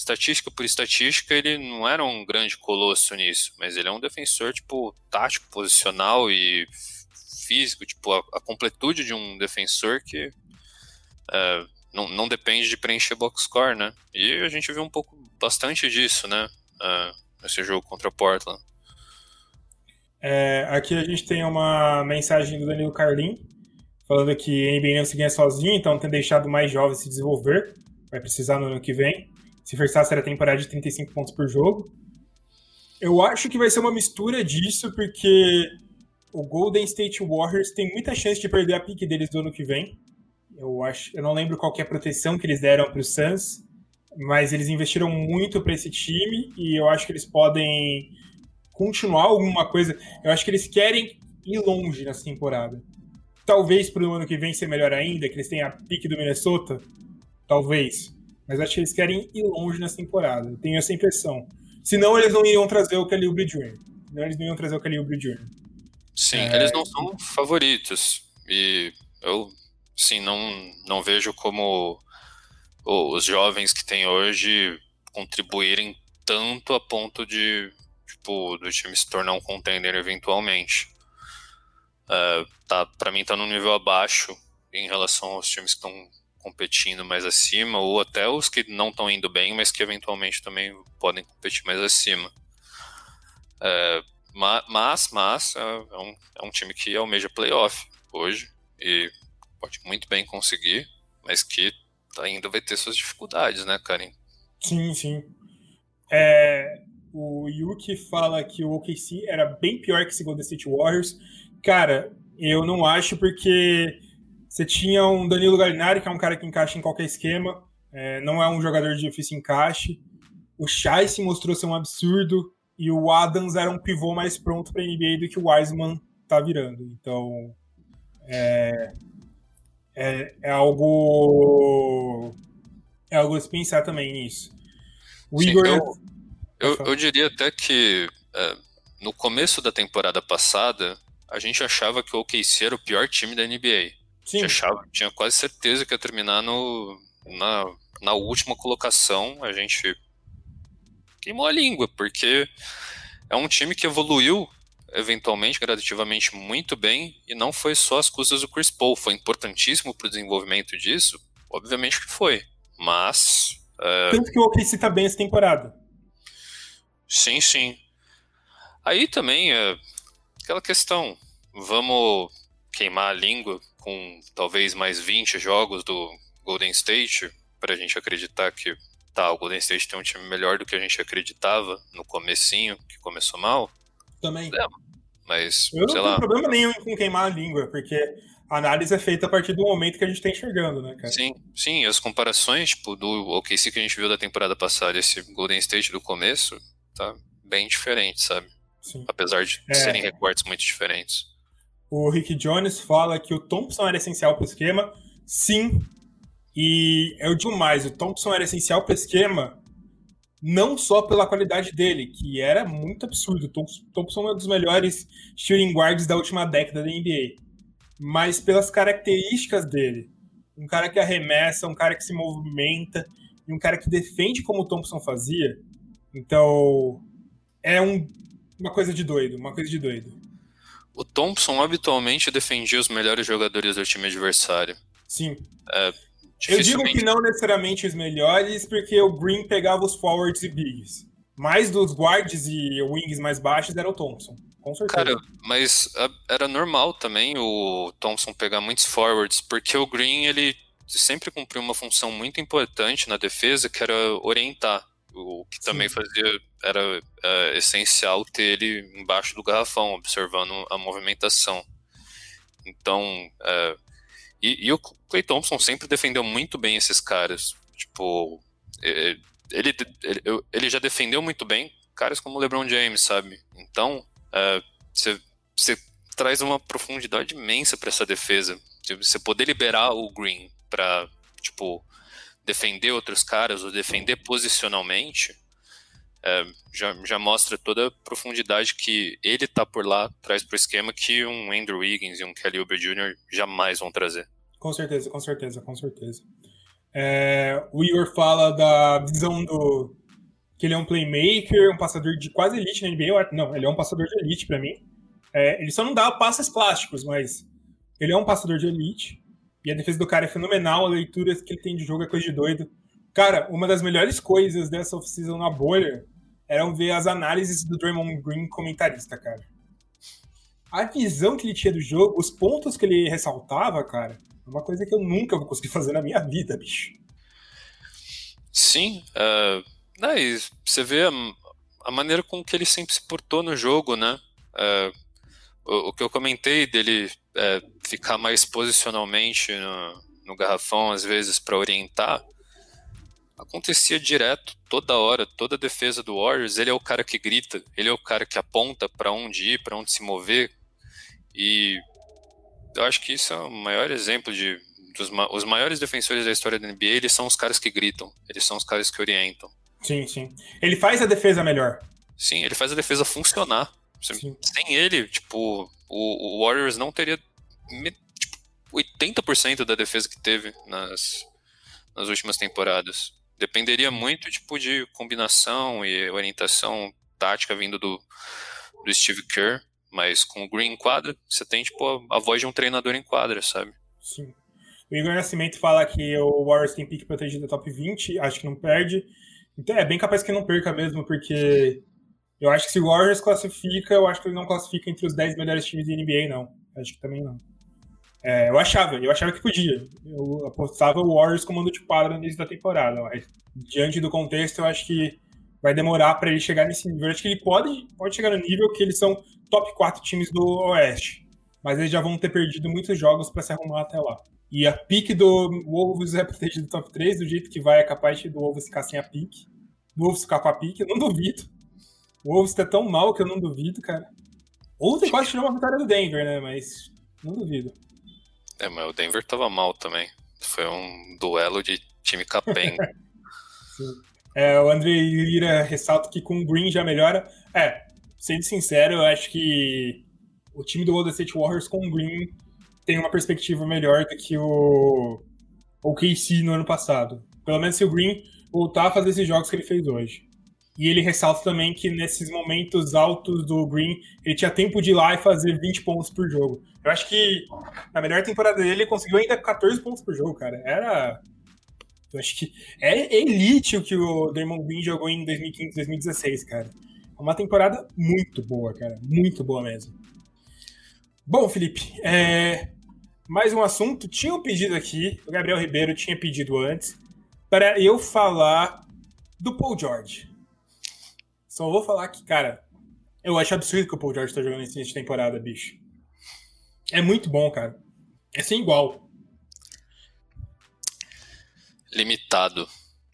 estatística por estatística, ele não era um grande colosso nisso, mas ele é um defensor, tipo, tático, posicional e físico, tipo, a, a completude de um defensor que é, não, não depende de preencher box score, né? E a gente viu um pouco, bastante disso, né, uh, nesse jogo contra Portland.
É, aqui a gente tem uma mensagem do Danilo Carlin, falando que a NBA não se ganha sozinho, então tem deixado mais jovens se desenvolver, vai precisar no ano que vem se Versace era temporada de 35 pontos por jogo. Eu acho que vai ser uma mistura disso, porque o Golden State Warriors tem muita chance de perder a pique deles do ano que vem. Eu acho, eu não lembro qual é a proteção que eles deram para o Suns, mas eles investiram muito para esse time e eu acho que eles podem continuar alguma coisa. Eu acho que eles querem ir longe nessa temporada. Talvez para o ano que vem ser melhor ainda, que eles tenham a pique do Minnesota. Talvez. Mas acho que eles querem ir longe nessa temporada. Eu tenho essa impressão. Senão eles não iriam trazer o Kelly Oubre Jr. Senão eles não iam trazer o Kelly Oubre Jr.
Sim, é... eles não são favoritos. E eu, sim, não, não vejo como os jovens que tem hoje contribuírem tanto a ponto de, tipo, do time se tornar um contender eventualmente. Uh, tá, para mim tá num nível abaixo em relação aos times que estão competindo mais acima, ou até os que não estão indo bem, mas que eventualmente também podem competir mais acima. É, mas, mas é, é um, é um time que almeja playoff hoje e pode muito bem conseguir, mas que ainda vai ter suas dificuldades, né, Karim?
Sim, sim. É, o Yuki fala que o OKC era bem pior que esse Golden State Warriors. Cara, eu não acho porque você tinha um Danilo Gallinari, que é um cara que encaixa em qualquer esquema, é, não é um jogador de difícil encaixe. O Shai se mostrou ser um absurdo e o Adams era um pivô mais pronto para NBA do que o Wiseman tá virando. Então, é, é, é, algo é algo a se pensar também nisso.
O Sim, Igor eu, eu, eu, diria até que é, no começo da temporada passada a gente achava que o OKC era o pior time da NBA. Sim. Achava, tinha quase certeza que ia terminar no, na, na última colocação. A gente queimou a língua, porque é um time que evoluiu eventualmente, gradativamente, muito bem, e não foi só as custas do Chris Paul, foi importantíssimo para o desenvolvimento disso? Obviamente que foi, mas...
Uh... Tanto que o OKC tá bem essa temporada.
Sim, sim. Aí também, é aquela questão, vamos queimar a língua com talvez mais 20 jogos do Golden State, para a gente acreditar que tá, o Golden State tem um time melhor do que a gente acreditava no comecinho, que começou mal.
Também.
É, mas,
Eu não tenho problema nenhum com queimar a língua, porque a análise é feita a partir do momento que a gente está enxergando, né, cara?
Sim, sim, as comparações, tipo, do OKC que a gente viu da temporada passada, esse Golden State do começo, tá bem diferente, sabe? Sim. Apesar de é... serem recortes muito diferentes.
O Rick Jones fala que o Thompson era essencial para o esquema. Sim, e eu digo mais, o Thompson era essencial para o esquema não só pela qualidade dele, que era muito absurdo. Thompson é um dos melhores shooting guards da última década da NBA, mas pelas características dele. Um cara que arremessa, um cara que se movimenta e um cara que defende como o Thompson fazia. Então, é um, uma coisa de doido, uma coisa de doido.
O Thompson habitualmente defendia os melhores jogadores do time adversário.
Sim.
É,
eu digo que não necessariamente os melhores, porque o Green pegava os forwards e bigs. Mais dos guards e wings mais baixos era o Thompson. Com certeza.
Cara, mas era normal também o Thompson pegar muitos forwards, porque o Green ele sempre cumpriu uma função muito importante na defesa, que era orientar. O que também Sim. fazia era é, essencial ter ele embaixo do garrafão, observando a movimentação. Então, é, e, e, o Clay Thompson sempre defendeu muito bem esses caras. Tipo, ele, ele, ele já defendeu muito bem caras como o LeBron James, sabe? Então, você uh, traz uma profundidade imensa para essa defesa. Você poder liberar o Green para, tipo, defender outros caras ou defender posicionalmente, uh, já, já mostra toda a profundidade que ele tá por lá, traz pro esquema que um Andrew Wiggins e um Kelly Oubre Jr. jamais vão trazer.
Com certeza, com certeza, com certeza. É, o Igor fala da visão do. que ele é um playmaker, um passador de quase elite na NBA. Não, ele é um passador de elite para mim. É, ele só não dá passes plásticos, mas ele é um passador de elite. E a defesa do cara é fenomenal, a leitura que ele tem de jogo é coisa de doido. Cara, uma das melhores coisas dessa off-season na bolha eram ver as análises do Draymond Green comentarista, cara. A visão que ele tinha do jogo, os pontos que ele ressaltava, cara, é uma coisa que eu nunca vou conseguir fazer na minha vida, bicho.
Sim, uh, né, você vê a, a, maneira com que ele sempre se portou no jogo, né? Uh, o, o, que eu comentei dele uh, ficar mais posicionalmente no, no garrafão, às vezes, para orientar, acontecia direto, toda hora, toda a defesa do Warriors, ele é o cara que grita, ele é o cara que aponta para onde ir, para onde se mover, e eu acho que isso é o maior exemplo de dos, os maiores defensores da história da NBA, eles são os caras que gritam, eles são os caras que orientam.
Sim, sim. Ele faz a defesa melhor.
Sim, ele faz a defesa funcionar. Sim. Sem ele, tipo, o, o Warriors não teria tipo, 80% da defesa que teve nas, nas últimas temporadas. Dependeria muito, tipo, de combinação e orientação tática vindo do, do Steve Kerr. Mas com o Green em quadra, você tem tipo a, a voz de um treinador em quadra, sabe?
Sim. O Igor Nascimento fala que o Warriors tem pique protegido da top 20, acho que não perde. Então é bem capaz que não perca mesmo, porque eu acho que se o Warriors classifica, eu acho que ele não classifica entre os 10 melhores times da NBA, não. Acho que também não. É, eu achava, eu achava que podia. Eu apostava o Warriors comando de quadra no início da temporada, mas diante do contexto, eu acho que vai demorar para ele chegar nesse nível. Eu acho que ele pode, pode chegar no nível que eles são top 4 times do Oeste, mas eles já vão ter perdido muitos jogos para se arrumar até lá. E a pique do Wolves é protegida do top 3, do jeito que vai, é capaz do Wolves ficar sem a pique. Do Wolves ficar com a pique, eu não duvido. O Wolves tá tão mal que eu não duvido, cara. Ontem quase tirou uma vitória do Denver, né? Mas não duvido.
É, mas o Denver tava mal também. Foi um duelo de time capenga.
É, o André Lira ressalta que com o Green já melhora. É, sendo sincero, eu acho que o time do Golden State Warriors com o Green tem uma perspectiva melhor do que o, o KC no ano passado. Pelo menos se o Green voltar a fazer esses jogos que ele fez hoje. E ele ressalta também que nesses momentos altos do Green, ele tinha tempo de ir lá e fazer 20 pontos por jogo. Eu acho que na melhor temporada dele, ele conseguiu ainda 14 pontos por jogo, cara. Era. Eu acho que é elite o que o Draymond Green jogou em 2015, 2016, cara. É uma temporada muito boa, cara. Muito boa mesmo. Bom, Felipe, é... mais um assunto. Tinha um pedido aqui, o Gabriel Ribeiro tinha pedido antes, para eu falar do Paul George. Só vou falar que, cara, eu acho absurdo que o Paul George tá jogando início de temporada, bicho. É muito bom, cara. É sem igual.
Limitado.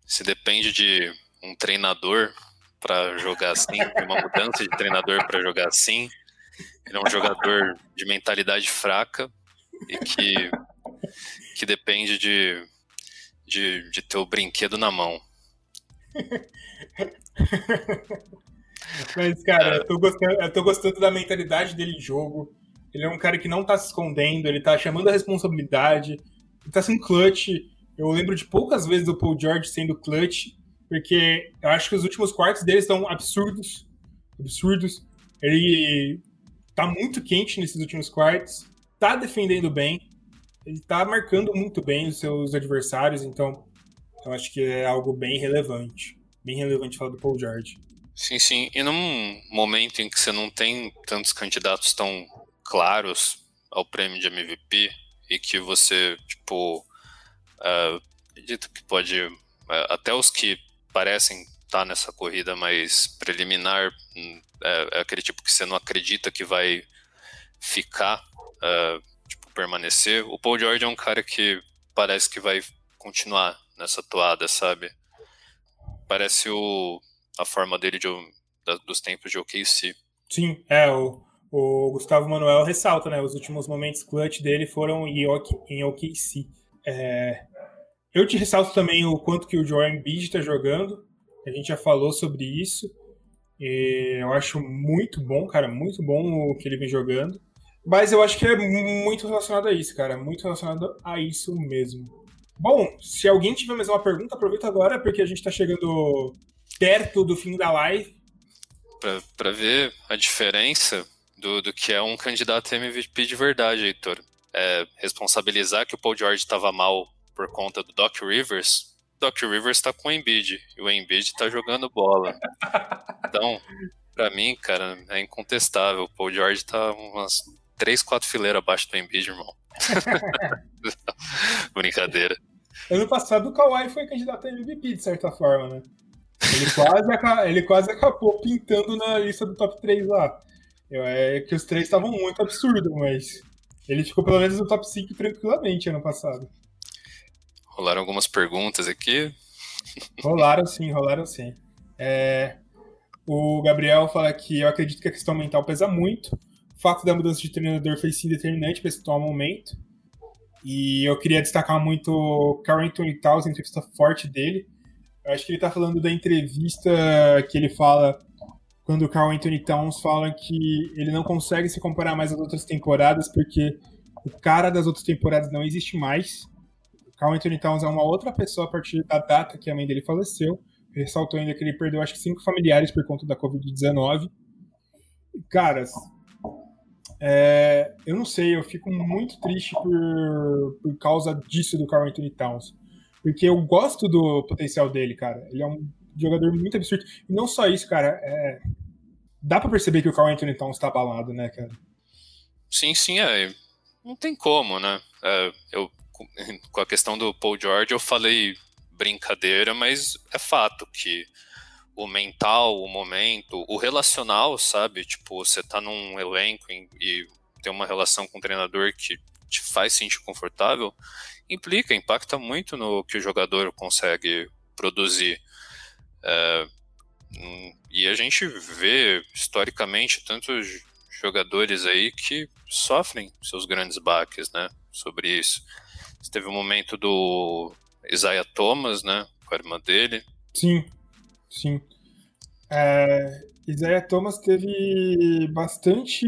Se depende de um treinador para jogar assim, de uma mudança de treinador para jogar assim. Ele é um jogador de mentalidade fraca e que, que depende de, de, de ter o brinquedo na mão.
Mas, cara, eu tô, gostando, eu tô gostando da mentalidade dele em jogo. Ele é um cara que não tá se escondendo, ele tá chamando a responsabilidade, ele tá sendo clutch. Eu lembro de poucas vezes do Paul George sendo clutch, porque eu acho que os últimos quartos dele estão absurdos. Absurdos. Ele tá muito quente nesses últimos quartos, tá defendendo bem, ele tá marcando muito bem os seus adversários, então eu acho que é algo bem relevante bem relevante falar do Paul George.
Sim, sim. E num momento em que você não tem tantos candidatos tão claros ao prêmio de MVP e que você, tipo, uh, acredito que pode. Uh, até os que parecem estar tá nessa corrida mais preliminar, uh, é aquele tipo que você não acredita que vai ficar, tipo, permanecer. O Paul George é um cara que parece que vai continuar nessa toada, sabe? Parece o, a forma dele de, da, dos tempos de OKC.
Sim, é, o, o Gustavo Manuel ressalta, né? Os últimos momentos clutch dele foram em, OKC. É, eu te ressalto também o quanto que o Joel Embiid está jogando. A gente já falou sobre isso. E eu acho muito bom, cara, muito bom o que ele vem jogando. Mas eu acho que é muito relacionado a isso, cara. Muito relacionado a isso mesmo. Bom, se alguém tiver mais uma pergunta, aproveita agora, porque a gente está chegando perto do fim da live.
Para ver a diferença do, do que é um candidato a MVP de verdade, Heitor. É responsabilizar que o Paul George estava mal por conta do Doc Rivers. Doc Rivers está com o Embiid e o Embiid está jogando bola. Então, para mim, cara, é incontestável. O Paul George está umas três, quatro fileiras abaixo do Embiid, irmão. Brincadeira.
Ano passado o Kawhi foi candidato a MVP, de certa forma, né? Ele quase, ele quase acabou pintando na lista do top 3 lá. Eu, é que os três estavam muito absurdos, mas ele ficou pelo menos no top 5 tranquilamente ano passado.
Rolaram algumas perguntas aqui.
Rolaram sim, rolaram sim. É, o Gabriel fala que eu acredito que a questão mental pesa muito. O fato da mudança de treinador foi sim determinante para esse atual momento. E eu queria destacar muito o Carrington Towns, a entrevista forte dele. Eu acho que ele está falando da entrevista que ele fala quando o Carl Anthony Towns fala que ele não consegue se comparar mais às outras temporadas porque o cara das outras temporadas não existe mais. O Carl Anthony Towns é uma outra pessoa a partir da data que a mãe dele faleceu. Ressaltou ainda que ele perdeu acho que cinco familiares por conta da Covid-19. Cara, é, eu não sei, eu fico muito triste por, por causa disso do Carl Anthony Towns. Porque eu gosto do potencial dele, cara. Ele é um jogador muito absurdo. E não só isso, cara. É, dá para perceber que o Carl Anthony Towns tá abalado, né, cara?
Sim, sim, é. Não tem como, né? É, eu, com a questão do Paul George, eu falei brincadeira, mas é fato que o mental, o momento, o relacional, sabe? Tipo, você tá num elenco e tem uma relação com o treinador que te faz sentir confortável, implica, impacta muito no que o jogador consegue produzir. É, e a gente vê historicamente tantos jogadores aí que sofrem seus grandes baques, né? Sobre isso. Teve o um momento do Isaiah Thomas, né? Com a irmã dele.
Sim, sim. É, Isaiah Thomas teve bastante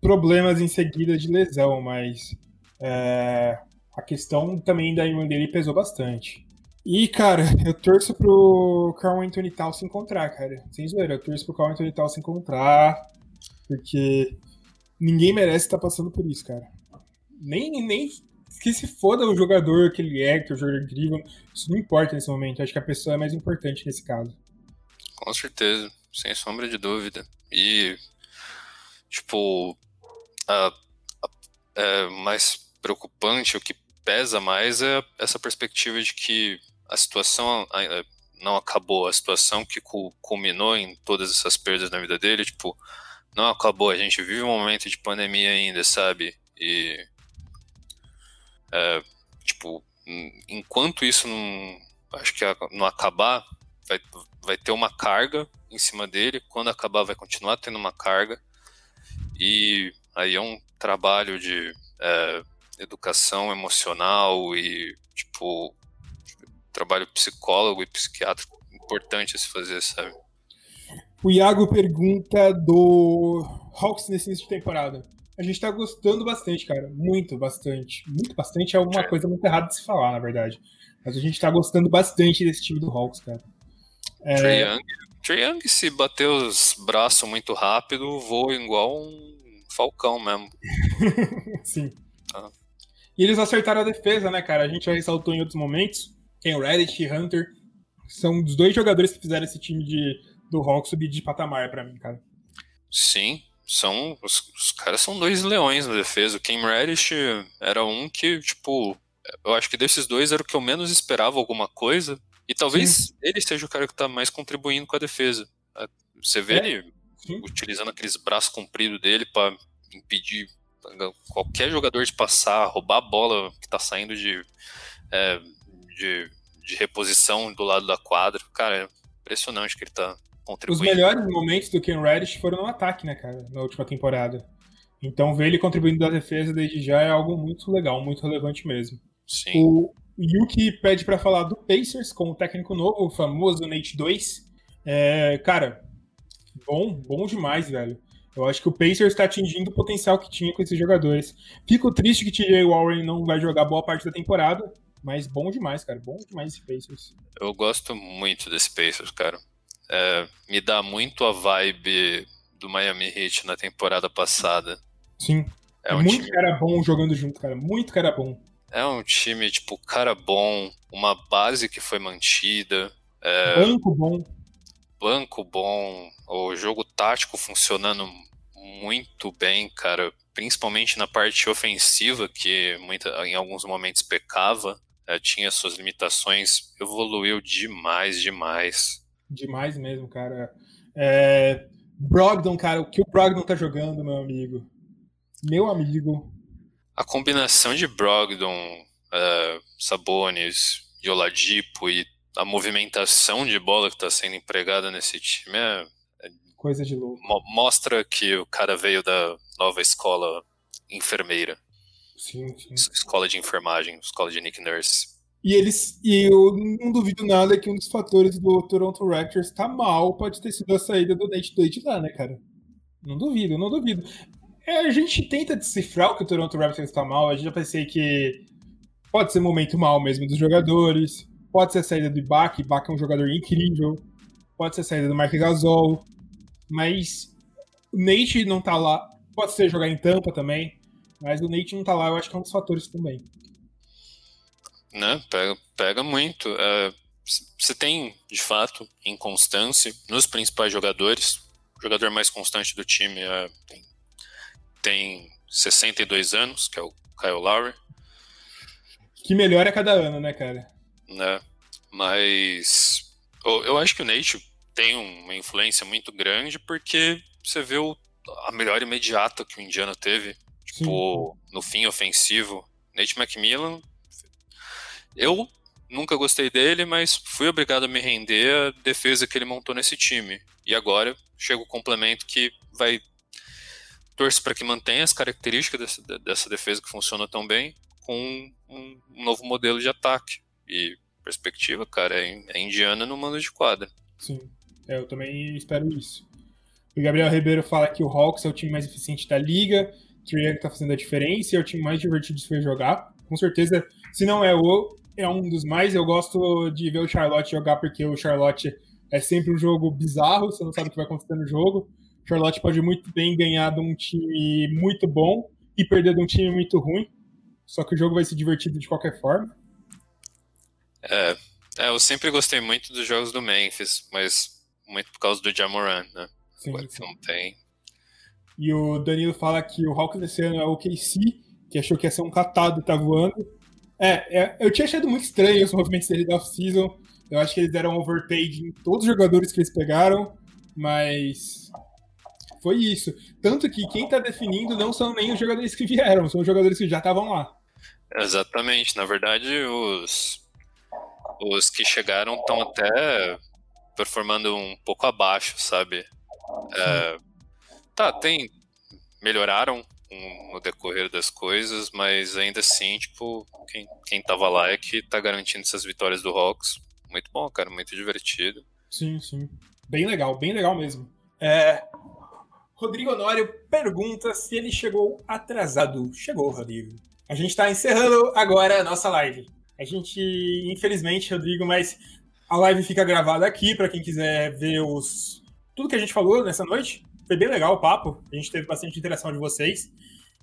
problemas em seguida de lesão, mas é, a questão também da irmã dele pesou bastante. E, cara, eu torço pro Carl Anthony Tal se encontrar, cara. Sem zoeira, eu torço pro Carl Anthony Tal se encontrar, porque ninguém merece estar passando por isso, cara. Nem, nem que se foda o jogador que ele é, que é o jogador incrível, isso não importa nesse momento. Acho que a pessoa é mais importante nesse caso.
Com certeza, sem sombra de dúvida. E, tipo, a, a, é mais preocupante, o que pesa mais é essa perspectiva de que a situação não acabou, a situação que culminou em todas essas perdas na vida dele, tipo, não acabou, a gente vive um momento de pandemia ainda, sabe? E, é, tipo, enquanto isso não, acho que não acabar, vai, vai ter uma carga em cima dele, quando acabar vai continuar tendo uma carga, e aí é um trabalho de é, educação emocional e, tipo, trabalho psicólogo e psiquiátrico importante a se fazer, sabe?
O Iago pergunta do Hawks nesse início de temporada. A gente tá gostando bastante, cara. Muito, bastante. Muito bastante é uma coisa muito errada de se falar, na verdade. Mas a gente tá gostando bastante desse time do Hawks, cara.
É... Trae Young, Trae Young, se bater os braços muito rápido, voa igual um falcão mesmo.
Sim. Ah. E eles acertaram a defesa, né, cara? A gente já ressaltou em outros momentos. Ken Reddit e Hunter são os dois jogadores que fizeram esse time de, do Hawks subir de patamar para mim, cara.
Sim, são os, os, caras são dois leões na defesa. O Ken Reddish era um que, tipo, eu acho que desses dois era o que eu menos esperava alguma coisa. E talvez Sim. ele seja o cara que tá mais contribuindo com a defesa. Você vê é. ele Sim. utilizando aqueles braços compridos dele para impedir qualquer jogador de passar, roubar a bola que tá saindo de, é, de, de, reposição do lado da quadra. Cara, é impressionante que ele tá.
Os melhores momentos do Ken Reddish foram no ataque, né, cara, na última temporada. Então ver ele contribuindo da defesa desde já é algo muito legal, muito relevante mesmo.
Sim.
O Yuki pede para falar do Pacers com o técnico novo, o famoso Nate 2. É, cara, bom, bom demais, velho. Eu acho que o Pacers está atingindo o potencial que tinha com esses jogadores. Fico triste que TJ Warren não vai jogar boa parte da temporada, mas bom demais, cara. Bom demais esse Pacers.
Eu gosto muito desse Pacers, cara. É, me dá muito a vibe do Miami Heat na temporada passada.
Sim. É, um muito time... cara bom jogando junto, cara. Muito cara bom.
É um time, tipo, cara bom, uma base que foi mantida. É...
Banco bom
banco bom, o jogo tático funcionando muito bem, cara, principalmente na parte ofensiva, que muita, em alguns momentos pecava, é, tinha suas limitações, evoluiu demais, demais.
Demais mesmo, cara. É, Brogdon, cara, o que o Brogdon tá jogando, meu amigo? Meu amigo.
A combinação de Brogdon, uh, Sabonis, Oladipo e a movimentação de bola que está sendo empregada nesse time é,
é coisa de louco.
Mo mostra que o cara veio da nova escola enfermeira.
Sim, sim.
Escola de enfermagem, escola de Nick Nurse.
E eles e eu não duvido nada que um dos fatores do Toronto Raptors tá mal pode ter sido a saída do Nate Doide lá, né, cara? Não duvido, não duvido. É, a gente tenta decifrar o que o Toronto Raptors está mal. A gente já pensei que pode ser momento mal mesmo dos jogadores. Pode ser a saída do Ibaka, Ibaka é um jogador incrível. Pode ser a saída do Mark Gasol. Mas o Nate não tá lá. Pode ser jogar em Tampa também. Mas o Nate não tá lá, eu acho que é um dos fatores também.
Né? Pega, pega muito. É, você tem, de fato, inconstância nos principais jogadores. O jogador mais constante do time é, tem, tem 62 anos, que é o Kyle Lowry.
Que melhora a cada ano, né, cara?
né? Mas eu, eu acho que o Nate tem uma influência muito grande porque você vê o, a melhor imediata que o Indiana teve, tipo, Sim. no fim ofensivo. Nate McMillan, eu nunca gostei dele, mas fui obrigado a me render à defesa que ele montou nesse time. E agora chega o complemento que vai torce para que mantenha as características dessa, dessa defesa que funciona tão bem com um, um novo modelo de ataque. E perspectiva, cara, é, é Indiana no mando de quadra.
Sim, é, eu também espero isso. O Gabriel Ribeiro fala que o Hawks é o time mais eficiente da liga, que o Young tá fazendo a diferença e é o time mais divertido de ver jogar. Com certeza, se não é o, é um dos mais. Eu gosto de ver o Charlotte jogar porque o Charlotte é sempre um jogo bizarro, você não sabe o que vai acontecer no jogo. O Charlotte pode muito bem ganhar de um time muito bom e perder de um time muito ruim. Só que o jogo vai ser divertido de qualquer forma.
É, é, eu sempre gostei muito dos jogos do Memphis, mas muito por causa do Jamoran, né? Sim, sim. não tem.
E o Danilo fala que o Hawks desse ano é o KC, que achou que ia ser um catado e tá voando. É, é, eu tinha achado muito estranho os movimentos dele da off-season. Eu acho que eles deram overpage em todos os jogadores que eles pegaram, mas foi isso. Tanto que quem tá definindo não são nem os jogadores que vieram, são os jogadores que já estavam lá.
Exatamente. Na verdade, os os que chegaram estão até performando um pouco abaixo, sabe? É, tá, tem. Melhoraram no decorrer das coisas, mas ainda assim, tipo, quem, quem tava lá é que tá garantindo essas vitórias do Hawks. Muito bom, cara, muito divertido.
Sim, sim. Bem legal, bem legal mesmo. É, Rodrigo Honório pergunta se ele chegou atrasado. Chegou, Rodrigo. A gente está encerrando agora a nossa live. A gente, infelizmente, Rodrigo, mas a live fica gravada aqui para quem quiser ver os tudo que a gente falou nessa noite. Foi bem legal o papo. A gente teve bastante interação de vocês.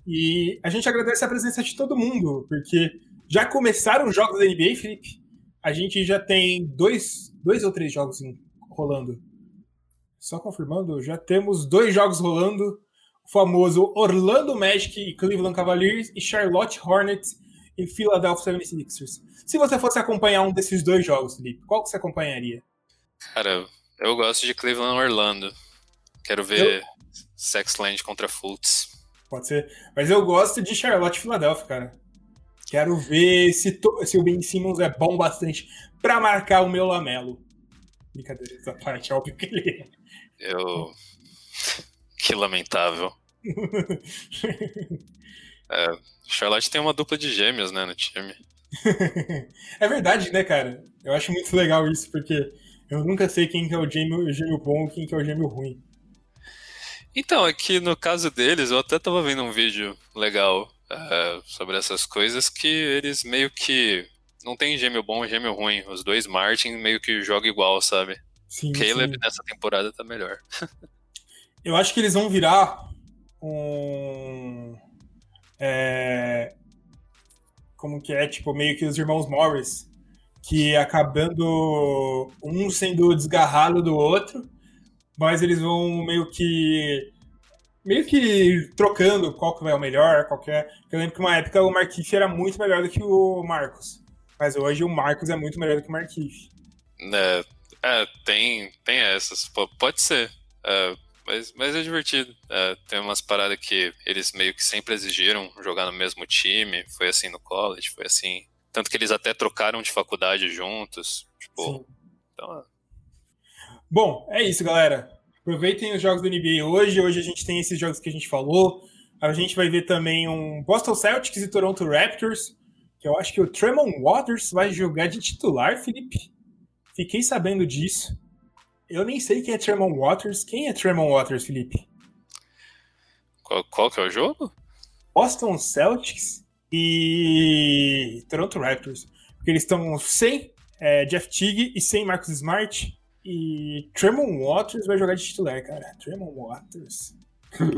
E a gente agradece a presença de todo mundo, porque já começaram os jogos da NBA, Felipe. A gente já tem dois, dois ou três jogos rolando. Só confirmando, já temos dois jogos rolando. O famoso Orlando Magic e Cleveland Cavaliers e Charlotte Hornets e Philadelphia 76ers. Se você fosse acompanhar um desses dois jogos, Felipe, qual que você acompanharia?
Cara, eu gosto de Cleveland Orlando. Quero ver eu... Sexland contra Fultz.
Pode ser. Mas eu gosto de Charlotte e Philadelphia, cara. Quero ver se, to... se o Ben Simmons é bom bastante para marcar o meu Lamelo. Brincadeira, essa parte, é óbvio que ele
é. Eu. que lamentável. É, Charlotte tem uma dupla de gêmeos, né, no time.
é verdade, né, cara? Eu acho muito legal isso, porque eu nunca sei quem que é o gêmeo, o gêmeo bom e quem que é o gêmeo ruim.
Então, aqui no caso deles, eu até tava vendo um vídeo legal uh, sobre essas coisas, que eles meio que não tem gêmeo bom e gêmeo ruim. Os dois Martin meio que jogam igual, sabe? Sim, Caleb sim. nessa temporada tá melhor.
eu acho que eles vão virar um é, como que é, tipo, meio que os irmãos Morris, que acabando um sendo desgarrado do outro, mas eles vão meio que meio que trocando qual que é o melhor, qualquer. É. Eu lembro que uma época o Marquinhos era muito melhor do que o Marcos, mas hoje o Marcos é muito melhor do que o Marquinhos.
É, é, tem, tem essas, pode ser. É, mas, mas é divertido. É, tem umas paradas que eles meio que sempre exigiram jogar no mesmo time. Foi assim no college, foi assim. Tanto que eles até trocaram de faculdade juntos. Tipo. Então, é.
Bom, é isso, galera. Aproveitem os jogos da NBA hoje. Hoje a gente tem esses jogos que a gente falou. A gente vai ver também um Boston Celtics e Toronto Raptors. Que eu acho que o Tremont Waters vai jogar de titular, Felipe. Fiquei sabendo disso. Eu nem sei quem é Tremont Waters. Quem é Tremont Waters, Felipe?
Qual, qual que é o jogo?
Boston Celtics e Toronto Raptors. Porque eles estão sem é, Jeff Teague e sem Marcus Smart. E Tremont Waters vai jogar de titular, cara. Tremont Waters.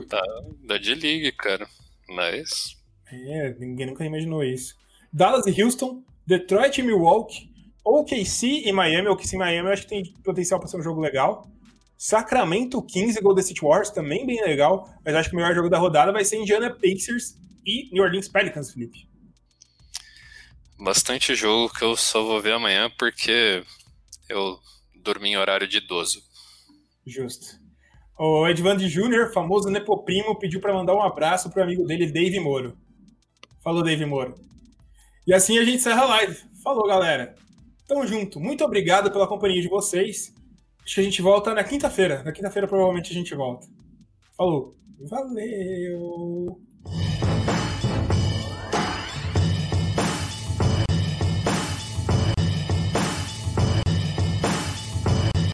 Tá, da D-League, cara. Mas.
É, ninguém nunca imaginou isso. Dallas e Houston, Detroit e Milwaukee, OKC e Miami, OKC e Miami eu acho que tem potencial para ser um jogo legal. Sacramento 15 e Golden State Warriors também bem legal, mas acho que o melhor jogo da rodada vai ser Indiana Pacers e New Orleans Pelicans, Felipe.
Bastante jogo que eu só vou ver amanhã porque eu dormi em horário de idoso.
Justo. O Edvande Júnior, famoso Nepoprimo, pediu para mandar um abraço pro amigo dele, Dave Moro. Falou, Dave Moro. E assim a gente encerra a live. Falou, galera. Tamo junto. Muito obrigado pela companhia de vocês. Acho que a gente volta na quinta-feira. Na quinta-feira, provavelmente, a gente volta. Falou. Valeu!